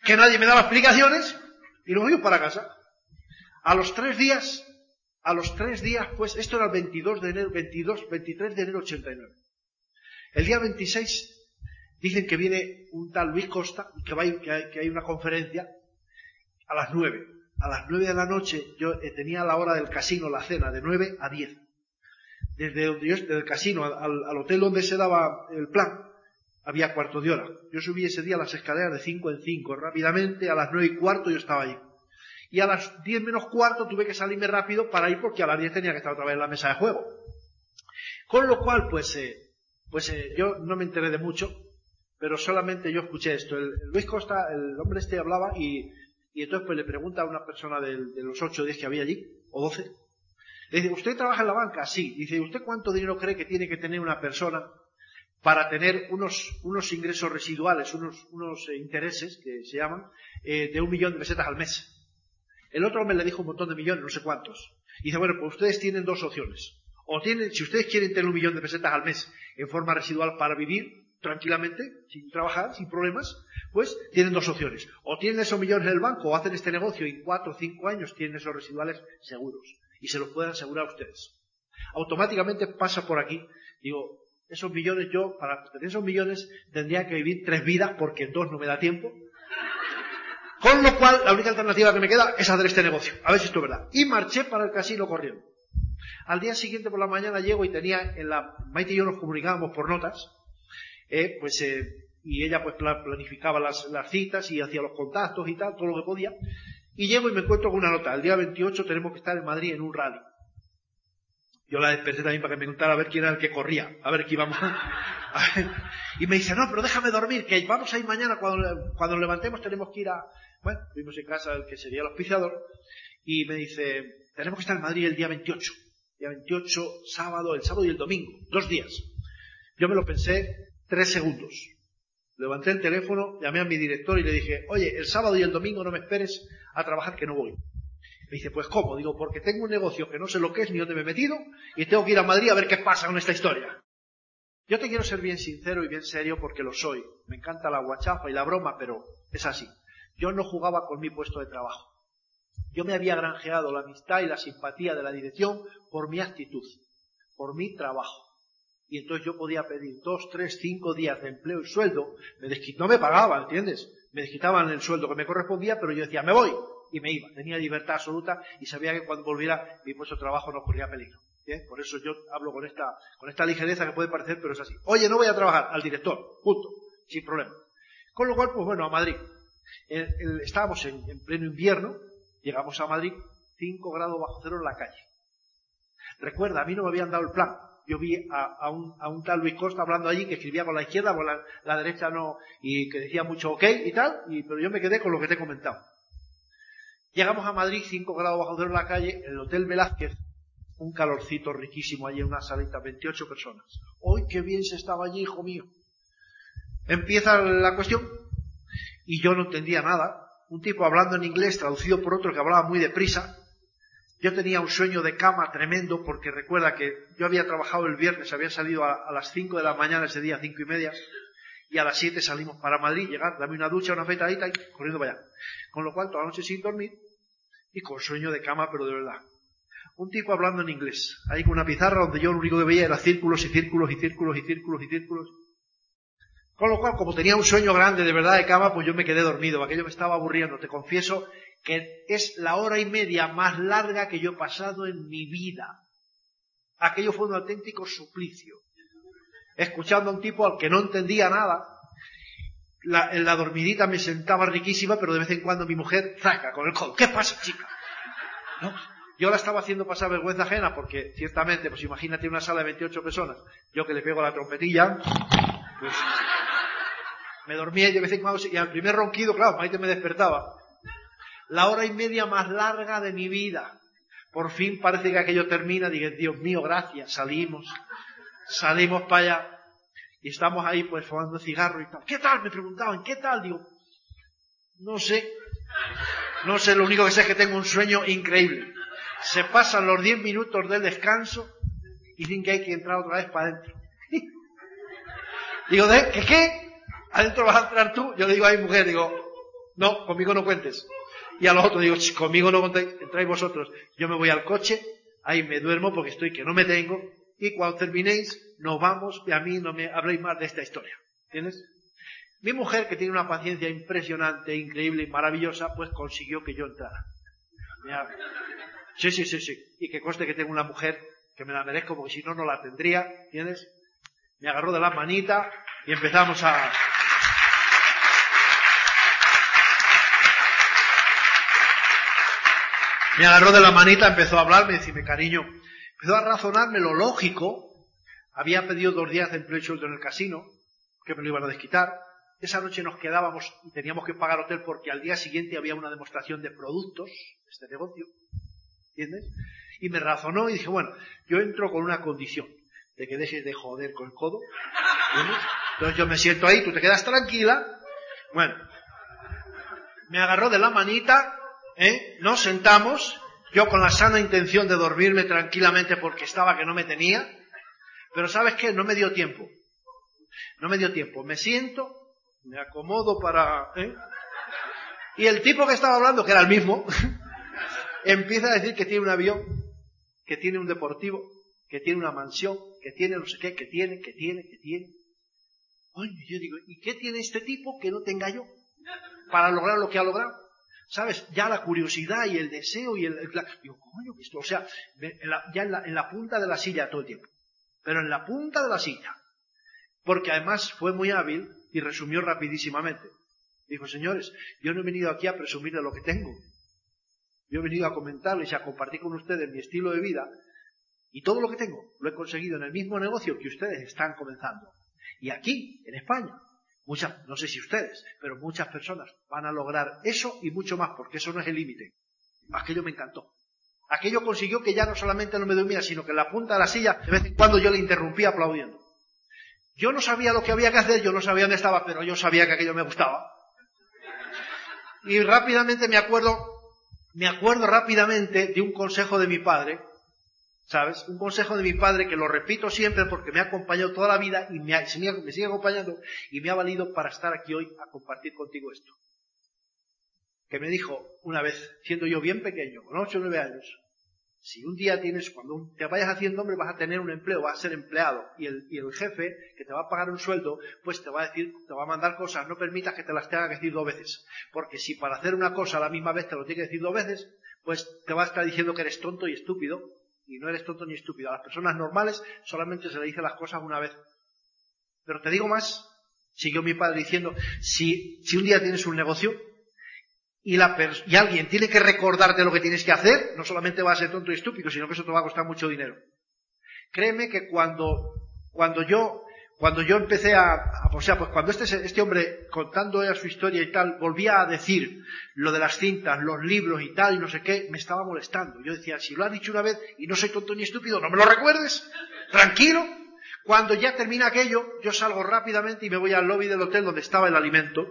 Speaker 3: que nadie me daba explicaciones, y nos fuimos para casa. A los tres días a los tres días, pues, esto era el 22 de enero, 22, 23 de enero 89. El día 26 dicen que viene un tal Luis Costa, que, que, hay, una conferencia a las 9. A las 9 de la noche yo eh, tenía la hora del casino, la cena, de 9 a 10. Desde, donde yo, desde el casino al hotel donde se daba el plan, había cuarto de hora. Yo subí ese día las escaleras de 5 en 5. Rápidamente, a las 9 y cuarto yo estaba allí y a las 10 menos cuarto tuve que salirme rápido para ir porque a las 10 tenía que estar otra vez en la mesa de juego. Con lo cual, pues, eh, pues eh, yo no me enteré de mucho, pero solamente yo escuché esto. El, Luis Costa, el hombre este hablaba y, y entonces pues le pregunta a una persona de, los 8 o 10 que había allí, o 12, le dice, ¿usted trabaja en la banca? Sí. Dice, ¿usted cuánto dinero cree que tiene que tener una persona para tener unos, unos ingresos residuales, unos, unos eh, intereses que se llaman, de un millón de pesetas al mes? El otro hombre le dijo un montón de millones, no sé cuántos. Y dice, bueno, pues ustedes tienen dos opciones. O tienen, si ustedes quieren tener un millón de pesetas al mes en forma residual para vivir tranquilamente, sin trabajar, sin problemas, pues tienen dos opciones. O tienen esos millones en el banco o hacen este negocio y en cuatro o cinco años tienen esos residuales seguros. Y se los pueden asegurar a ustedes. Automáticamente pasa por aquí. Digo, esos millones yo, para tener esos millones, tendría que vivir tres vidas porque dos no me da tiempo. Con lo cual, la única alternativa que me queda es hacer este negocio. A ver si esto es verdad. Y marché para el casino corriendo. Al día siguiente por la mañana llego y tenía en la, Maite y yo nos comunicábamos por notas, eh, pues, eh, y ella pues planificaba las, las, citas y hacía los contactos y tal, todo lo que podía. Y llego y me encuentro con una nota. El día 28 tenemos que estar en Madrid en un rally. Yo la desperté también para que me contara a ver quién era el que corría, a ver qué íbamos a ver. Y me dice, no, pero déjame dormir, que vamos a ir mañana, cuando, cuando levantemos tenemos que ir a, bueno, fuimos en casa el que sería el auspiciador y me dice, tenemos que estar en Madrid el día 28. Día 28, sábado, el sábado y el domingo, dos días. Yo me lo pensé tres segundos. Levanté el teléfono, llamé a mi director y le dije, oye, el sábado y el domingo no me esperes a trabajar que no voy. Me dice, pues ¿cómo? Digo, porque tengo un negocio que no sé lo que es ni dónde me he metido y tengo que ir a Madrid a ver qué pasa con esta historia. Yo te quiero ser bien sincero y bien serio porque lo soy. Me encanta la guachafa y la broma, pero es así. Yo no jugaba con mi puesto de trabajo. Yo me había granjeado la amistad y la simpatía de la dirección por mi actitud, por mi trabajo. Y entonces yo podía pedir dos, tres, cinco días de empleo y sueldo. No me pagaban, ¿entiendes? Me desquitaban el sueldo que me correspondía, pero yo decía, me voy. Y me iba. Tenía libertad absoluta y sabía que cuando volviera mi puesto de trabajo no corría peligro. Por eso yo hablo con esta, con esta ligereza que puede parecer, pero es así. Oye, no voy a trabajar al director. Punto. Sin problema. Con lo cual, pues bueno, a Madrid. estábamos en, pleno invierno, llegamos a Madrid, 5 grados bajo cero en la calle. Recuerda, a mí no me habían dado el plan. Yo vi a, un, tal Luis Costa hablando allí que escribía con la izquierda, con la, derecha no, y que decía mucho ok y tal, y, pero yo me quedé con lo que te he comentado. Llegamos a Madrid, 5 grados bajo cero en la calle, en el Hotel Velázquez, un calorcito riquísimo allí en una salita, 28 personas. ¡Hoy qué bien se estaba allí, hijo mío! Empieza la cuestión y yo no entendía nada. Un tipo hablando en inglés, traducido por otro que hablaba muy deprisa. Yo tenía un sueño de cama tremendo porque recuerda que yo había trabajado el viernes, había salido a, las 5 de la mañana ese día, cinco y media, y a las 7 salimos para Madrid, llegar, dame una ducha, una fetadita y corriendo para allá. Con lo cual toda la noche sin dormir y con sueño de cama, pero de verdad. Un tipo hablando en inglés, ahí con una pizarra donde yo lo único que veía era círculos y círculos y círculos y círculos y círculos. Con lo cual, como tenía un sueño grande de verdad de cama, pues yo me quedé dormido. Aquello me estaba aburriendo. Te confieso que es la hora y media más larga que yo he pasado en mi vida. Aquello fue un auténtico suplicio. Escuchando a un tipo al que no entendía nada. en la dormidita me sentaba riquísima, pero de vez en cuando mi mujer zaca con el codo. ¿Qué pasa, chica? Yo la estaba haciendo pasar vergüenza ajena porque, ciertamente, pues imagínate una sala de 28 personas, yo que le pego la trompetilla, pues me dormía y de vez en cuando, y al primer ronquido, claro, Maite me despertaba. La hora y media más larga de mi vida. Por fin parece que aquello termina. Dije, Dios mío, gracias. Salimos. Salimos para allá. Y estamos ahí pues fumando cigarro y tal. ¿Qué tal? Me preguntaban, ¿qué tal? Digo, no sé. No sé, lo único que sé es que tengo un sueño increíble. Se pasan los diez minutos del descanso y dicen que hay que entrar otra vez para adentro. Digo, ¿de qué qué? adentro vas a entrar tú. Yo le digo a mi mujer, digo, no, conmigo no cuentes. Y a los otros digo, conmigo no contéis, entráis vosotros. Yo me voy al coche, ahí me duermo porque estoy que no me tengo. Y cuando terminéis, nos vamos y a mí no me habléis más de esta historia. ¿Entiendes? Mi mujer, que tiene una paciencia impresionante, increíble y maravillosa, pues consiguió que yo entrara. Sí, sí, sí, sí. Y que conste que tengo una mujer que me la merezco porque si no, no la tendría. ¿Entiendes? Me agarró de la manita y empezamos a, Me agarró de la manita, empezó a hablarme, decirme, cariño, empezó a razonarme lo lógico. Había pedido dos días de empleo sueldo en el casino, que me lo iban a desquitar. Esa noche nos quedábamos y teníamos que pagar hotel porque al día siguiente había una demostración de productos de este negocio. ¿Entiendes? Y me razonó y dije, bueno, yo entro con una condición, de que dejes de joder con el codo. Entonces yo me siento ahí, tú te quedas tranquila. Bueno, me agarró de la manita ¿eh? Nos sentamos, yo con la sana intención de dormirme tranquilamente porque estaba que no me tenía, pero ¿sabes qué? No me dio tiempo. No me dio tiempo. Me siento, me acomodo para... ¿eh? Y el tipo que estaba hablando, que era el mismo, empieza a decir que tiene un avión, que tiene un deportivo, que tiene una mansión, que tiene no sé qué, que tiene, que tiene, que tiene. Oye, yo digo, ¿y qué tiene este tipo que no tenga yo para lograr lo que ha logrado? ¿Sabes? Ya la curiosidad y el deseo y el... digo, coño, esto, o sea, ya en la, en la punta de la silla todo el tiempo. Pero en la punta de la silla. Porque además fue muy hábil y resumió rapidísimamente. Dijo, señores, yo no he venido aquí a presumir de lo que tengo. Yo he venido a comentarles y a compartir con ustedes mi estilo de vida y todo lo que tengo lo he conseguido en el mismo negocio que ustedes están comenzando. Y aquí, en España. Muchas, no sé si ustedes, pero muchas personas van a lograr eso y mucho más, porque eso no es el límite. Aquello me encantó. Aquello consiguió que ya no solamente no me dormía, sino que en la punta de la silla, de vez en cuando yo le interrumpía aplaudiendo. Yo no sabía lo que había que hacer, yo no sabía dónde estaba, pero yo sabía que aquello me gustaba. Y rápidamente me acuerdo, me acuerdo rápidamente de un consejo de mi padre, ¿Sabes? Un consejo de mi padre que lo repito siempre porque me ha acompañado toda la vida y me, sigue acompañando y me ha valido para estar aquí hoy a compartir contigo esto. Que me dijo una vez, siendo yo bien pequeño, con 8 o 9 años, si un día tienes, cuando te vayas haciendo hombre, vas a tener un empleo, vas a ser empleado, y el, y el jefe que te va a pagar un sueldo, pues te va a decir, te va a mandar cosas, no permitas que te las tenga que decir dos veces. Porque si para hacer una cosa a la misma vez te lo tiene que decir dos veces, pues te va a estar diciendo que eres tonto y estúpido, y no eres tonto ni estúpido. A las personas normales solamente se le dice las cosas una vez. Pero te digo más, siguió mi padre diciendo, si, si un día tienes un negocio, y, la y alguien tiene que recordarte lo que tienes que hacer, no solamente va a ser tonto y estúpido, sino que eso te va a costar mucho dinero. Créeme que cuando, cuando yo, cuando yo empecé a, o sea, pues cuando este, este hombre contando su historia y tal, volvía a decir lo de las cintas, los libros y tal, y no sé qué, me estaba molestando. Yo decía, si lo ha dicho una vez y no soy tonto ni estúpido, no me lo recuerdes, tranquilo. Cuando ya termina aquello, yo salgo rápidamente y me voy al lobby del hotel donde estaba el alimento,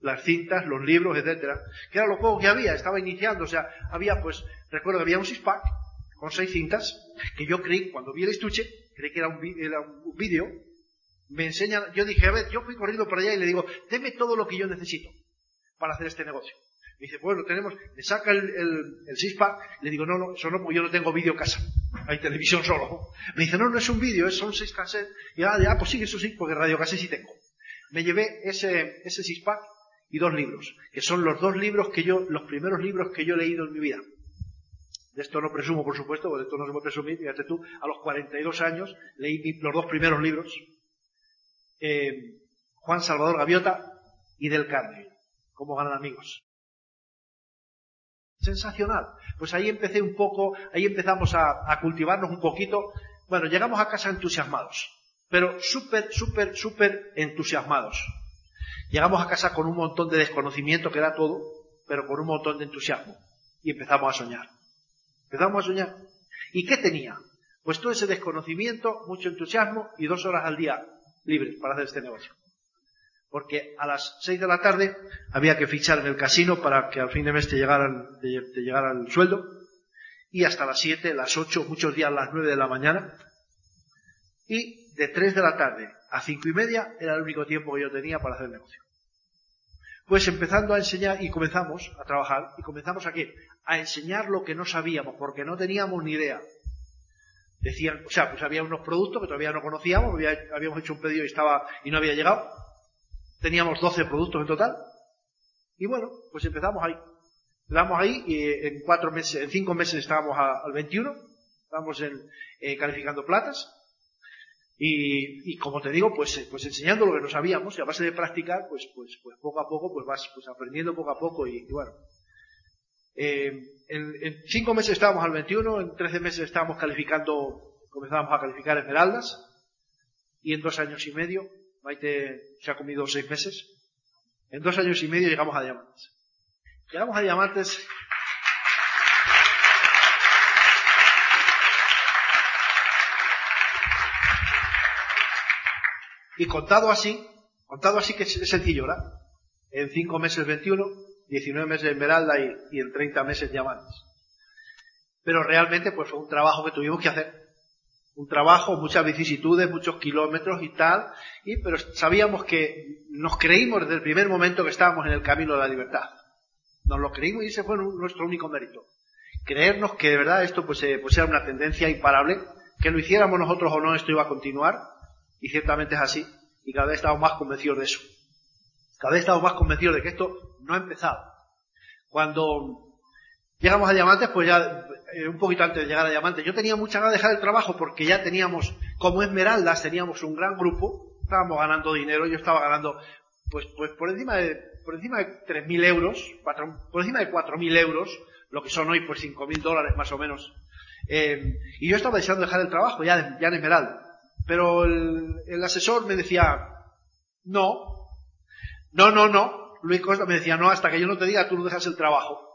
Speaker 3: las cintas, los libros, etcétera, que era lo poco que había, estaba iniciando, o sea, había pues, recuerdo que había un six-pack con seis cintas, que yo creí, cuando vi el estuche, creí que era un, era un vídeo, me enseñan, yo dije, a ver, yo fui corriendo por allá y le digo, deme todo lo que yo necesito para hacer este negocio. Me dice, bueno, tenemos, me saca el, el, six-pack, le digo, no, no, eso no, porque yo no tengo vídeo casa, hay televisión solo. Me dice, no, no es un vídeo, son seis cassettes, y ah, ya, pues sí, eso sí, porque radio cassette sí tengo. Me llevé ese, ese six-pack y dos libros, que son los dos libros que yo, los primeros libros que yo he leído en mi vida. De esto no presumo, por supuesto, de esto no se puede presumir, fíjate tú, a los 42 años leí los dos primeros libros, eh, Juan Salvador Gaviota y Del Carmen, como ganan amigos. Sensacional. Pues ahí empecé un poco, ahí empezamos a, a cultivarnos un poquito. Bueno, llegamos a casa entusiasmados, pero súper, súper, súper entusiasmados. Llegamos a casa con un montón de desconocimiento, que era todo, pero con un montón de entusiasmo. Y empezamos a soñar. Empezamos a soñar. ¿Y qué tenía? Pues todo ese desconocimiento, mucho entusiasmo y dos horas al día libres para hacer este negocio. Porque a las seis de la tarde había que fichar en el casino para que al fin de mes te llegaran, te, llegara el sueldo. Y hasta las siete, las ocho, muchos días las nueve de la mañana. Y de tres de la tarde a cinco y media era el único tiempo que yo tenía para hacer negocio. Pues empezando a enseñar y comenzamos a trabajar y comenzamos a qué? A enseñar lo que no sabíamos porque no teníamos ni idea. Decían, o sea, pues había unos productos que todavía no conocíamos, habíamos hecho un pedido y estaba y no había llegado. Teníamos 12 productos en total. Y bueno, pues empezamos ahí. Empezamos ahí y en cuatro meses, en cinco meses estábamos al 21, estábamos en, eh, calificando platas. Y, y, como te digo, pues, pues enseñando lo que no sabíamos y a base de practicar, pues, pues, pues poco a poco, pues vas pues aprendiendo poco a poco y, bueno. Eh, en, en, cinco meses estábamos al 21, en 13 meses estábamos calificando, comenzábamos a calificar esmeraldas y en dos años y medio, Maite se ha comido seis meses, en dos años y medio llegamos a diamantes. Llegamos a diamantes Y contado así, contado así que es sencillo, ¿verdad? En cinco meses 21, 19 meses esmeralda y, y en 30 meses diamantes. Pero realmente pues fue un trabajo que tuvimos que hacer. Un trabajo, muchas vicisitudes, muchos kilómetros y tal, y, pero sabíamos que nos creímos desde el primer momento que estábamos en el camino de la libertad. Nos lo creímos y ese fue nuestro único mérito. Creernos que de verdad esto pues, eh, pues era una tendencia imparable, que lo hiciéramos nosotros o no, esto iba a continuar, y ciertamente es así. Y cada vez estamos más convencidos de eso. Cada vez estamos más convencidos de que esto no ha empezado. Cuando llegamos a Diamantes, pues ya eh, un poquito antes de llegar a Diamantes, yo tenía mucha ganas de dejar el trabajo porque ya teníamos, como Esmeraldas, teníamos un gran grupo, estábamos ganando dinero, yo estaba ganando, pues, pues por encima de, por encima de 3.000 euros, por encima de 4.000 euros, lo que son hoy pues 5.000 dólares más o menos. Eh, y yo estaba deseando dejar el trabajo ya, ya en Esmeralda. Pero el, asesor me decía, no, no, no, no. Luis Costa me decía, no, hasta que yo no te diga, tú no dejas el trabajo.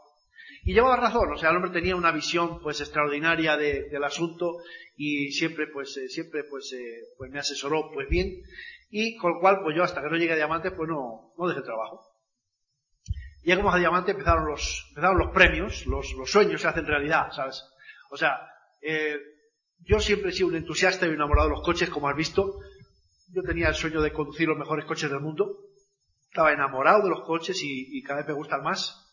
Speaker 3: Y llevaba razón, o sea, el hombre tenía una visión pues extraordinaria del asunto y siempre pues eh, siempre pues eh, pues me asesoró pues bien y con lo cual pues yo hasta que no llegué a Diamante pues no, no dejé el trabajo. Llegamos a Diamante, empezaron los, empezaron los premios, los, los sueños se hacen realidad, ¿sabes? O sea, eh, yo siempre he sido un entusiasta y enamorado de los coches, como has visto. Yo tenía el sueño de conducir los mejores coches del mundo. Estaba enamorado de los coches y, cada vez me gustan más.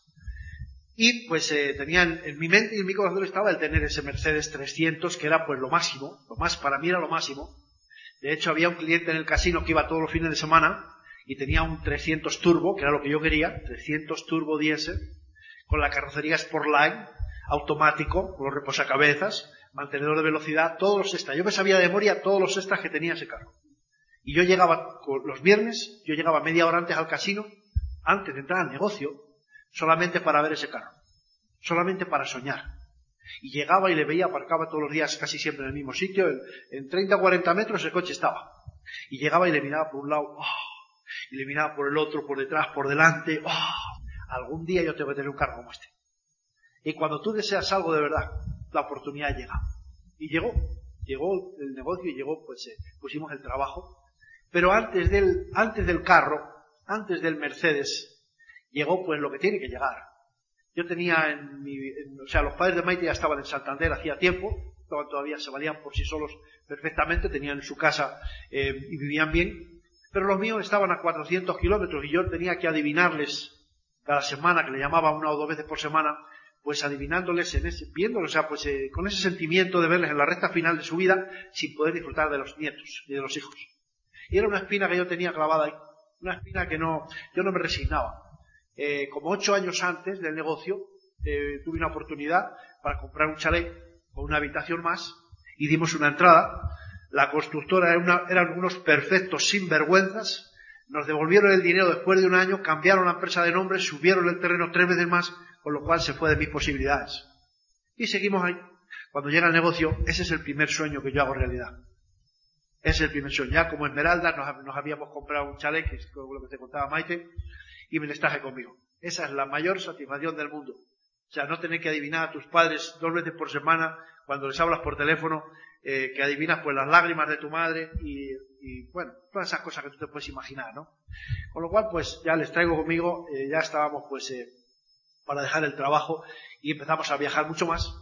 Speaker 3: Y pues eh, tenía en, mi mente y en mi corazón estaba el tener ese Mercedes 300, que era pues lo máximo, lo más, para mí era lo máximo. De hecho había un cliente en el casino que iba todos los fines de semana y tenía un 300 turbo, que era lo que yo quería, 300 turbo diésel, con la carrocería Sportline, automático, con los reposacabezas, mantenedor de velocidad, todos los extras. Yo me sabía de memoria todos los extras que tenía ese carro. Y yo llegaba los viernes, yo llegaba media hora antes al casino, antes de entrar al negocio, solamente para ver ese carro, solamente para soñar. Y llegaba y le veía, aparcaba todos los días casi siempre en el mismo sitio, en, 30 o 40 metros el coche estaba. Y llegaba y le miraba por un lado, ¡oh! y le miraba por el otro, por detrás, por delante, ¡oh! algún día yo tengo que tener un carro como este. Y cuando tú deseas algo de verdad, la oportunidad llega. Y llegó, llegó el negocio y llegó, pues eh, pusimos el trabajo. Pero antes del, antes del carro, antes del Mercedes, llegó pues lo que tiene que llegar. Yo tenía en mi, o sea, los padres de Maite ya estaban en Santander hacía tiempo, todavía se valían por sí solos perfectamente, tenían en su casa eh, y vivían bien, pero los míos estaban a 400 kilómetros y yo tenía que adivinarles cada semana, que le llamaba una o dos veces por semana, pues adivinándoles en ese, viéndolos, o sea, pues eh, con ese sentimiento de verles en la recta final de su vida sin poder disfrutar de los nietos y de los hijos. Y era una espina que yo tenía clavada ahí, una espina que no, yo no me resignaba. Eh, como ocho años antes del negocio, eh, tuve una oportunidad para comprar un chalet con una habitación más y dimos una entrada. La constructora era una, eran unos perfectos sinvergüenzas, nos devolvieron el dinero después de un año, cambiaron la empresa de nombre, subieron el terreno tres veces más, con lo cual se fue de mis posibilidades. Y seguimos ahí. Cuando llega el negocio, ese es el primer sueño que yo hago realidad. Es el primer sueño. Ya como Esmeralda nos, habíamos comprado un chalet, que es lo que te contaba Maite, y me les traje conmigo. Esa es la mayor satisfacción del mundo. O sea, no tener que adivinar a tus padres dos veces por semana cuando les hablas por teléfono, eh, que adivinas pues las lágrimas de tu madre y, y, bueno, todas esas cosas que tú te puedes imaginar, ¿no? Con lo cual, pues ya les traigo conmigo, eh, ya estábamos pues eh, para dejar el trabajo y empezamos a viajar mucho más.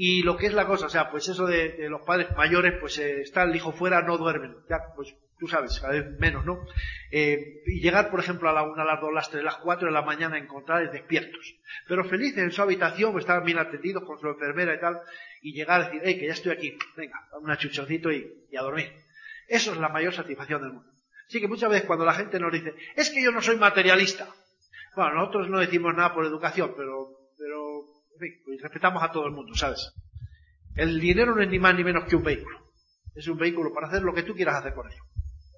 Speaker 3: Y lo que es la cosa, o sea, pues eso de, los padres mayores, pues eh, está el hijo fuera, no duermen. Ya, pues tú sabes, cada vez menos, ¿no? Eh, y llegar, por ejemplo, a la una, a las dos, las tres, las cuatro de la mañana a encontrarles despiertos. Pero felices en su habitación, pues estaban bien atendidos con su enfermera y tal, y llegar a decir, hey, que ya estoy aquí, venga, un achuchoncito y, y a dormir. Eso es la mayor satisfacción del mundo. Así que muchas veces cuando la gente nos dice, es que yo no soy materialista, bueno, nosotros no decimos nada por educación, pero, en fin, pues respetamos a todo el mundo, ¿sabes? El dinero no es ni más ni menos que un vehículo. Es un vehículo para hacer lo que tú quieras hacer con ello.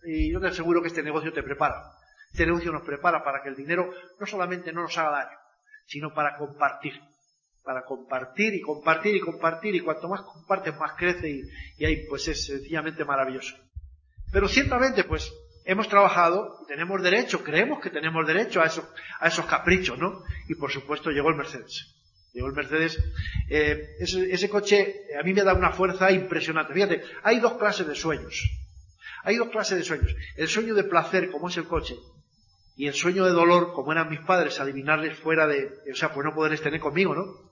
Speaker 3: Y yo te aseguro que este negocio te prepara. Este negocio nos prepara para que el dinero no solamente no nos haga daño, sino para compartir. Para compartir y compartir y compartir y cuanto más compartes más crece y, y ahí pues es sencillamente maravilloso. Pero ciertamente pues hemos trabajado tenemos derecho, creemos que tenemos derecho a esos, a esos caprichos, ¿no? Y por supuesto llegó el Mercedes. Llegó el Mercedes. Eh, ese, coche a mí me da una fuerza impresionante. Fíjate, hay dos clases de sueños. Hay dos clases de sueños. El sueño de placer, como es el coche, y el sueño de dolor, como eran mis padres, adivinarles fuera de, o sea, pues no poderles tener conmigo, ¿no?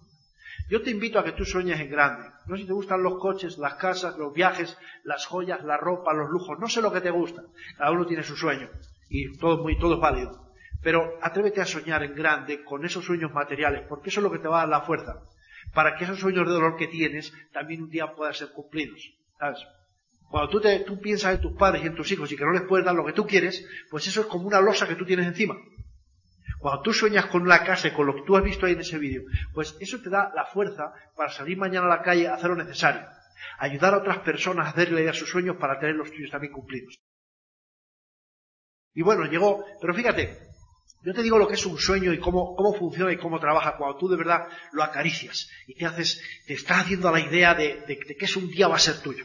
Speaker 3: Yo te invito a que tú sueñes en grande. No sé si te gustan los coches, las casas, los viajes, las joyas, la ropa, los lujos. No sé lo que te gusta. Cada uno tiene su sueño. Y todo, muy, todo es válido. Pero atrévete a soñar en grande con esos sueños materiales, porque eso es lo que te va a dar la fuerza. Para que esos sueños de dolor que tienes también un día puedan ser cumplidos. ¿Sabes? Cuando tú, te, tú piensas en tus padres y en tus hijos y que no les puedes dar lo que tú quieres, pues eso es como una losa que tú tienes encima. Cuando tú sueñas con la casa y con lo que tú has visto ahí en ese vídeo, pues eso te da la fuerza para salir mañana a la calle a hacer lo necesario. Ayudar a otras personas a hacerle a sus sueños para tener los tuyos también cumplidos. Y bueno, llegó, pero fíjate, yo te digo lo que es un sueño y cómo, cómo funciona y cómo trabaja cuando tú de verdad lo acaricias y te haces, te estás haciendo la idea de, que es un día va a ser tuyo.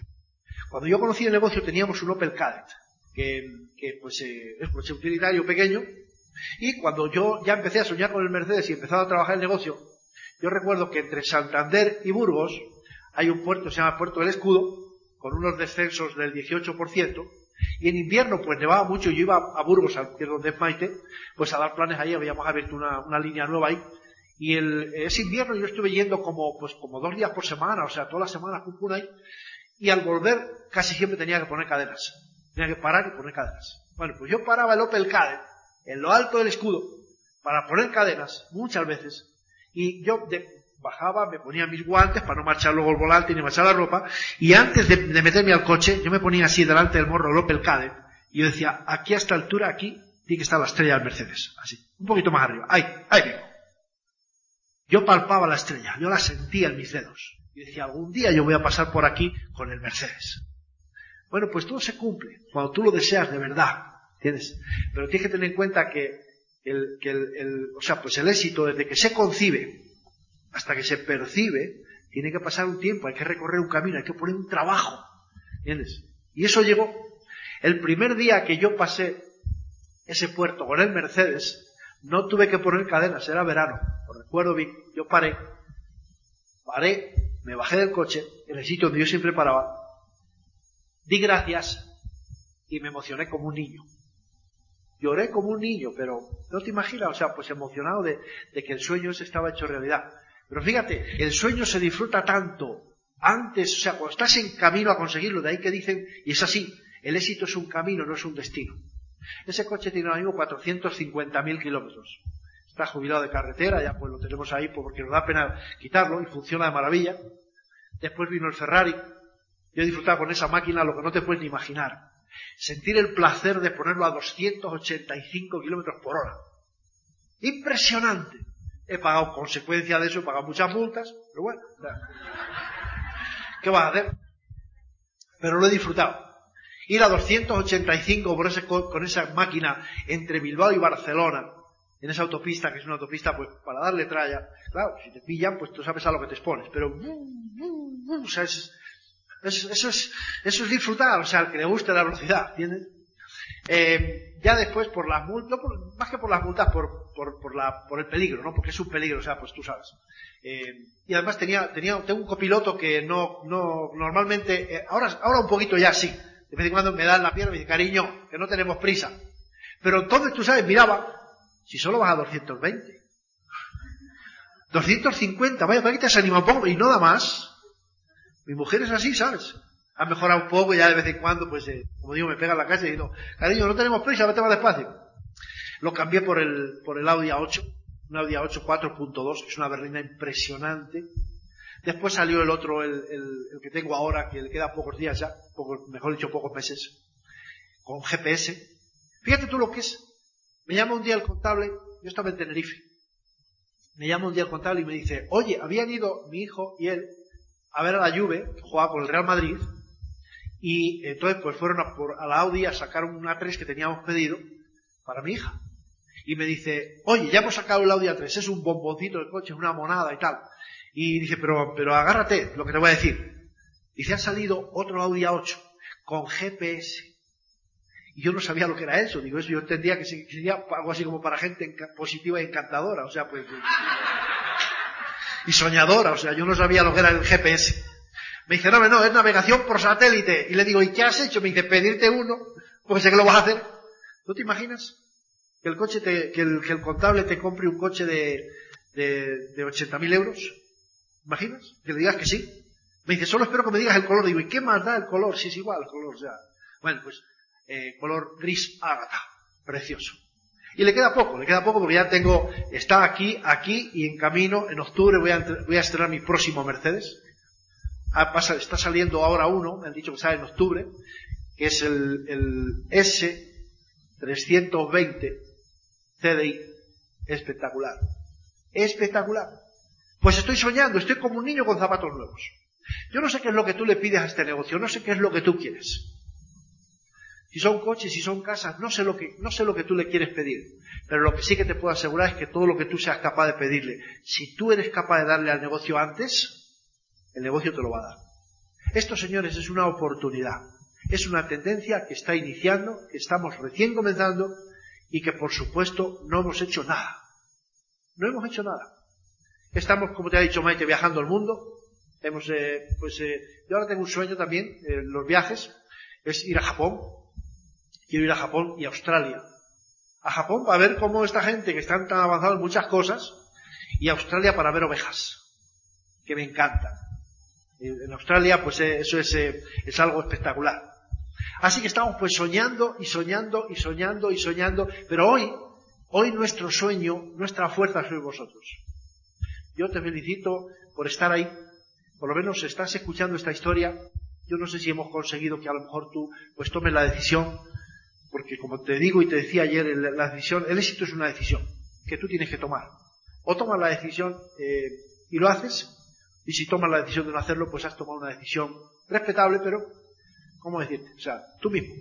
Speaker 3: Cuando yo conocí el negocio teníamos un Opel Kadett, que, pues eh, es un utilitario pequeño, y cuando yo ya empecé a soñar con el Mercedes y empezaba a trabajar el negocio, yo recuerdo que entre Santander y Burgos hay un puerto, se llama Puerto del Escudo, con unos descensos del 18%, y en invierno pues nevaba mucho, yo iba a Burgos, que es donde es Maite, pues a dar planes ahí, habíamos abierto una, línea nueva ahí, y el, ese invierno yo estuve yendo como, pues como dos días por semana, o sea, todas las semanas pum, ahí, y al volver casi siempre tenía que poner cadenas. Tenía que parar y poner cadenas. Bueno, pues yo paraba el Opel Kadett en lo alto del escudo para poner cadenas, muchas veces, y yo bajaba, me ponía mis guantes para no marchar luego el volante ni marchar la ropa, y antes de, meterme al coche, yo me ponía así delante del morro el Opel Kadett, y yo decía, aquí a esta altura, aquí, tiene que estar la estrella del Mercedes, así, un poquito más arriba, ahí, ahí vengo. Yo palpaba la estrella, yo la sentía en mis dedos. Y decía, algún día yo voy a pasar por aquí con el Mercedes. Bueno, pues todo se cumple cuando tú lo deseas de verdad. ¿Entiendes? Pero tienes que tener en cuenta que el, que el, o sea, pues el éxito desde que se concibe hasta que se percibe, tiene que pasar un tiempo, hay que recorrer un camino, hay que poner un trabajo. ¿Entiendes? Y eso llegó. El primer día que yo pasé ese puerto con el Mercedes, no tuve que poner cadenas, era verano. Lo recuerdo bien. Yo paré, paré, me bajé del coche, en el sitio donde yo siempre paraba, di gracias y me emocioné como un niño. Lloré como un niño, pero no te imaginas, o sea, pues emocionado de, de que el sueño se estaba hecho realidad. Pero fíjate, el sueño se disfruta tanto antes, o sea, cuando estás en camino a conseguirlo, de ahí que dicen, y es así, el éxito es un camino, no es un destino. Ese coche tiene ahora mismo 450.000 kilómetros. Está jubilado de carretera, ya pues lo tenemos ahí porque nos da pena quitarlo y funciona de maravilla. Después vino el Ferrari. Yo he disfrutado con esa máquina lo que no te puedes ni imaginar. Sentir el placer de ponerlo a 285 kilómetros por hora. Impresionante. He pagado consecuencia de eso, he pagado muchas multas, pero bueno. ¿Qué vas a hacer? Pero lo he disfrutado. Ir a 285 por ese, con esa máquina entre Bilbao y Barcelona, en esa autopista, que es una autopista pues para darle tralla. Claro, si te pillan, pues tú sabes a lo que te expones. Pero, o sea, es, eso, es, eso es disfrutar, o sea, al que le guste la velocidad, ¿entiendes? Eh, ya después por las multas, más que por las multas, por, por, por, la, por el peligro, ¿no? Porque es un peligro, o sea, pues tú sabes. Eh, y además tenía, tenía, tengo un copiloto que no, no, normalmente, eh, ahora, ahora un poquito ya sí. De vez en cuando me da en la pierna y me dice, cariño, que no tenemos prisa. Pero entonces, tú sabes, miraba, si solo vas a 220. 250, vaya, ¿para qué te has animado un poco? Y no da más. Mi mujer es así, ¿sabes? Ha mejorado un poco ya de vez en cuando, pues, eh, como digo, me pega en la calle y digo, cariño, no tenemos prisa, vete más despacio. Lo cambié por el, por el Audi A8 un Audi A8 4.2, es una berlina impresionante. Después salió el otro, el, que tengo ahora, que le queda pocos días ya, mejor dicho, pocos meses, con GPS. Fíjate tú lo que es. Me llama un día el contable, yo estaba en Tenerife. Me llama un día el contable y me dice, oye, habían ido mi hijo y él a ver a la Juve, que jugaba con el Real Madrid, y entonces pues fueron a, por, a la Audi a sacar un A3 que teníamos pedido para mi hija y me dice, oye, ya hemos sacado el Audi A3, es un bomboncito de coche, es una monada y tal. Y dice, pero, pero agárrate, lo que te voy a decir. Dice, ha salido otro Audi A8 con GPS. Y yo no sabía lo que era eso. Digo, eso yo entendía que sería algo así como para gente positiva y encantadora. O sea, pues... Y soñadora. O sea, yo no sabía lo que era el GPS. Me dice, no, no, es navegación por satélite. Y le digo, ¿y qué has hecho? Me dice, pedirte uno. Pues sé que lo vas a hacer. ¿No te imaginas? Que el coche te, que el, que el contable te compre un coche de, de, de 80.000 euros. ¿Imaginas? Que le digas que sí. Me dice, solo espero que me digas el color. Digo, ¿y qué más da el color? Si es igual el color, sea. Bueno, pues, eh, color gris ágata. Precioso. Y le queda poco, le queda poco porque ya tengo, está aquí, aquí y en camino, en octubre voy a, voy a estrenar mi próximo Mercedes. Está saliendo ahora uno, me han dicho que sale en octubre, que es el, el S320 CDI. Espectacular. Espectacular. Pues estoy soñando, estoy como un niño con zapatos nuevos. Yo no sé qué es lo que tú le pides a este negocio, no sé qué es lo que tú quieres. Si son coches, si son casas, no sé lo que, no sé lo que tú le quieres pedir. Pero lo que sí que te puedo asegurar es que todo lo que tú seas capaz de pedirle, si tú eres capaz de darle al negocio antes, el negocio te lo va a dar. Esto, señores, es una oportunidad. Es una tendencia que está iniciando, que estamos recién comenzando y que por supuesto no hemos hecho nada. No hemos hecho nada. Estamos, como te ha dicho Maite, viajando el mundo. Hemos, eh, pues, eh, yo ahora tengo un sueño también, en los viajes, es ir a Japón. Quiero ir a Japón y a Australia. A Japón para ver cómo esta gente que están tan avanzados en muchas cosas, y a Australia para ver ovejas, que me encantan. En Australia, pues eh, eso es, es algo espectacular. Así que estamos pues soñando y soñando y soñando y soñando, pero hoy, hoy nuestro sueño, nuestra fuerza sois vosotros. Yo te felicito por estar ahí, por lo menos estás escuchando esta historia. Yo no sé si hemos conseguido que a lo mejor tú pues tomes la decisión, porque como te digo y te decía ayer, la decisión, el éxito es una decisión que tú tienes que tomar. O tomas la decisión eh, y lo haces, y si tomas la decisión de no hacerlo, pues has tomado una decisión respetable, pero ¿cómo decirte? O sea, tú mismo.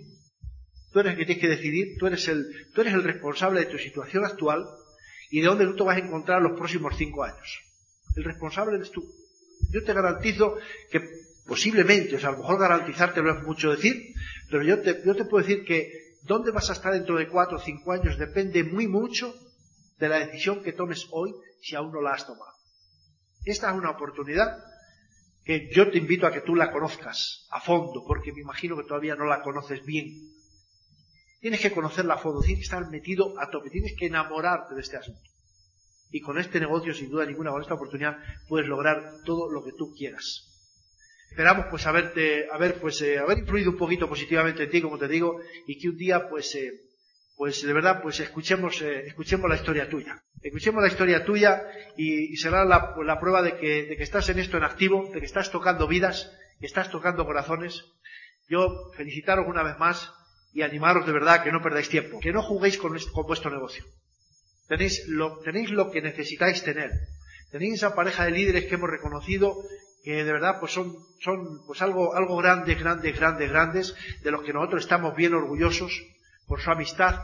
Speaker 3: Tú eres el que tienes que decidir, tú eres el, tú eres el responsable de tu situación actual y de dónde tú te vas a encontrar los próximos cinco años. El responsable eres tú. Yo te garantizo que posiblemente, o sea, a lo mejor garantizártelo es mucho decir, pero yo te, yo te puedo decir que dónde vas a estar dentro de cuatro o cinco años depende muy mucho de la decisión que tomes hoy si aún no la has tomado. Esta es una oportunidad que yo te invito a que tú la conozcas a fondo, porque me imagino que todavía no la conoces bien. Tienes que conocerla a fondo, tienes que estar metido a tope, tienes que enamorarte de este asunto. Y con este negocio, sin duda ninguna, con esta oportunidad, puedes lograr todo lo que tú quieras. Esperamos pues haberte, haber pues eh, haber influido un poquito positivamente en ti, como te digo, y que un día pues eh, pues de verdad pues escuchemos eh, escuchemos la historia tuya. Escuchemos la historia tuya y, será la, la prueba de que, estás en esto en activo, de que estás tocando vidas, que estás tocando corazones. Yo felicitaros una vez más y animaros de verdad que no perdáis tiempo, que no juguéis con, con vuestro negocio. Tenéis lo, tenéis lo que necesitáis tener. Tenéis esa pareja de líderes que hemos reconocido que de verdad pues son, son pues algo, algo grandes, grandes, grandes, grandes, de los que nosotros estamos bien orgullosos por su amistad.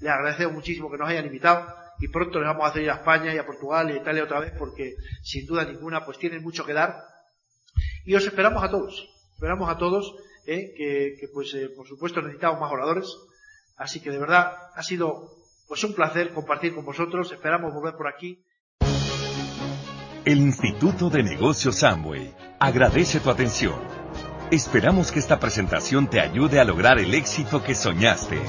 Speaker 3: Les agradecemos muchísimo que nos hayan invitado y pronto les vamos a hacer ir a España y a Portugal y a Italia otra vez porque sin duda ninguna pues tienen mucho que dar. Y os esperamos a todos, esperamos a todos ¿eh? que, pues eh, por supuesto necesitamos más oradores. Así que de verdad ha sido pues un placer compartir con vosotros. Esperamos volver por aquí.
Speaker 1: El Instituto de Negocios Amway agradece tu atención. Esperamos que esta presentación te ayude a lograr el éxito que soñaste.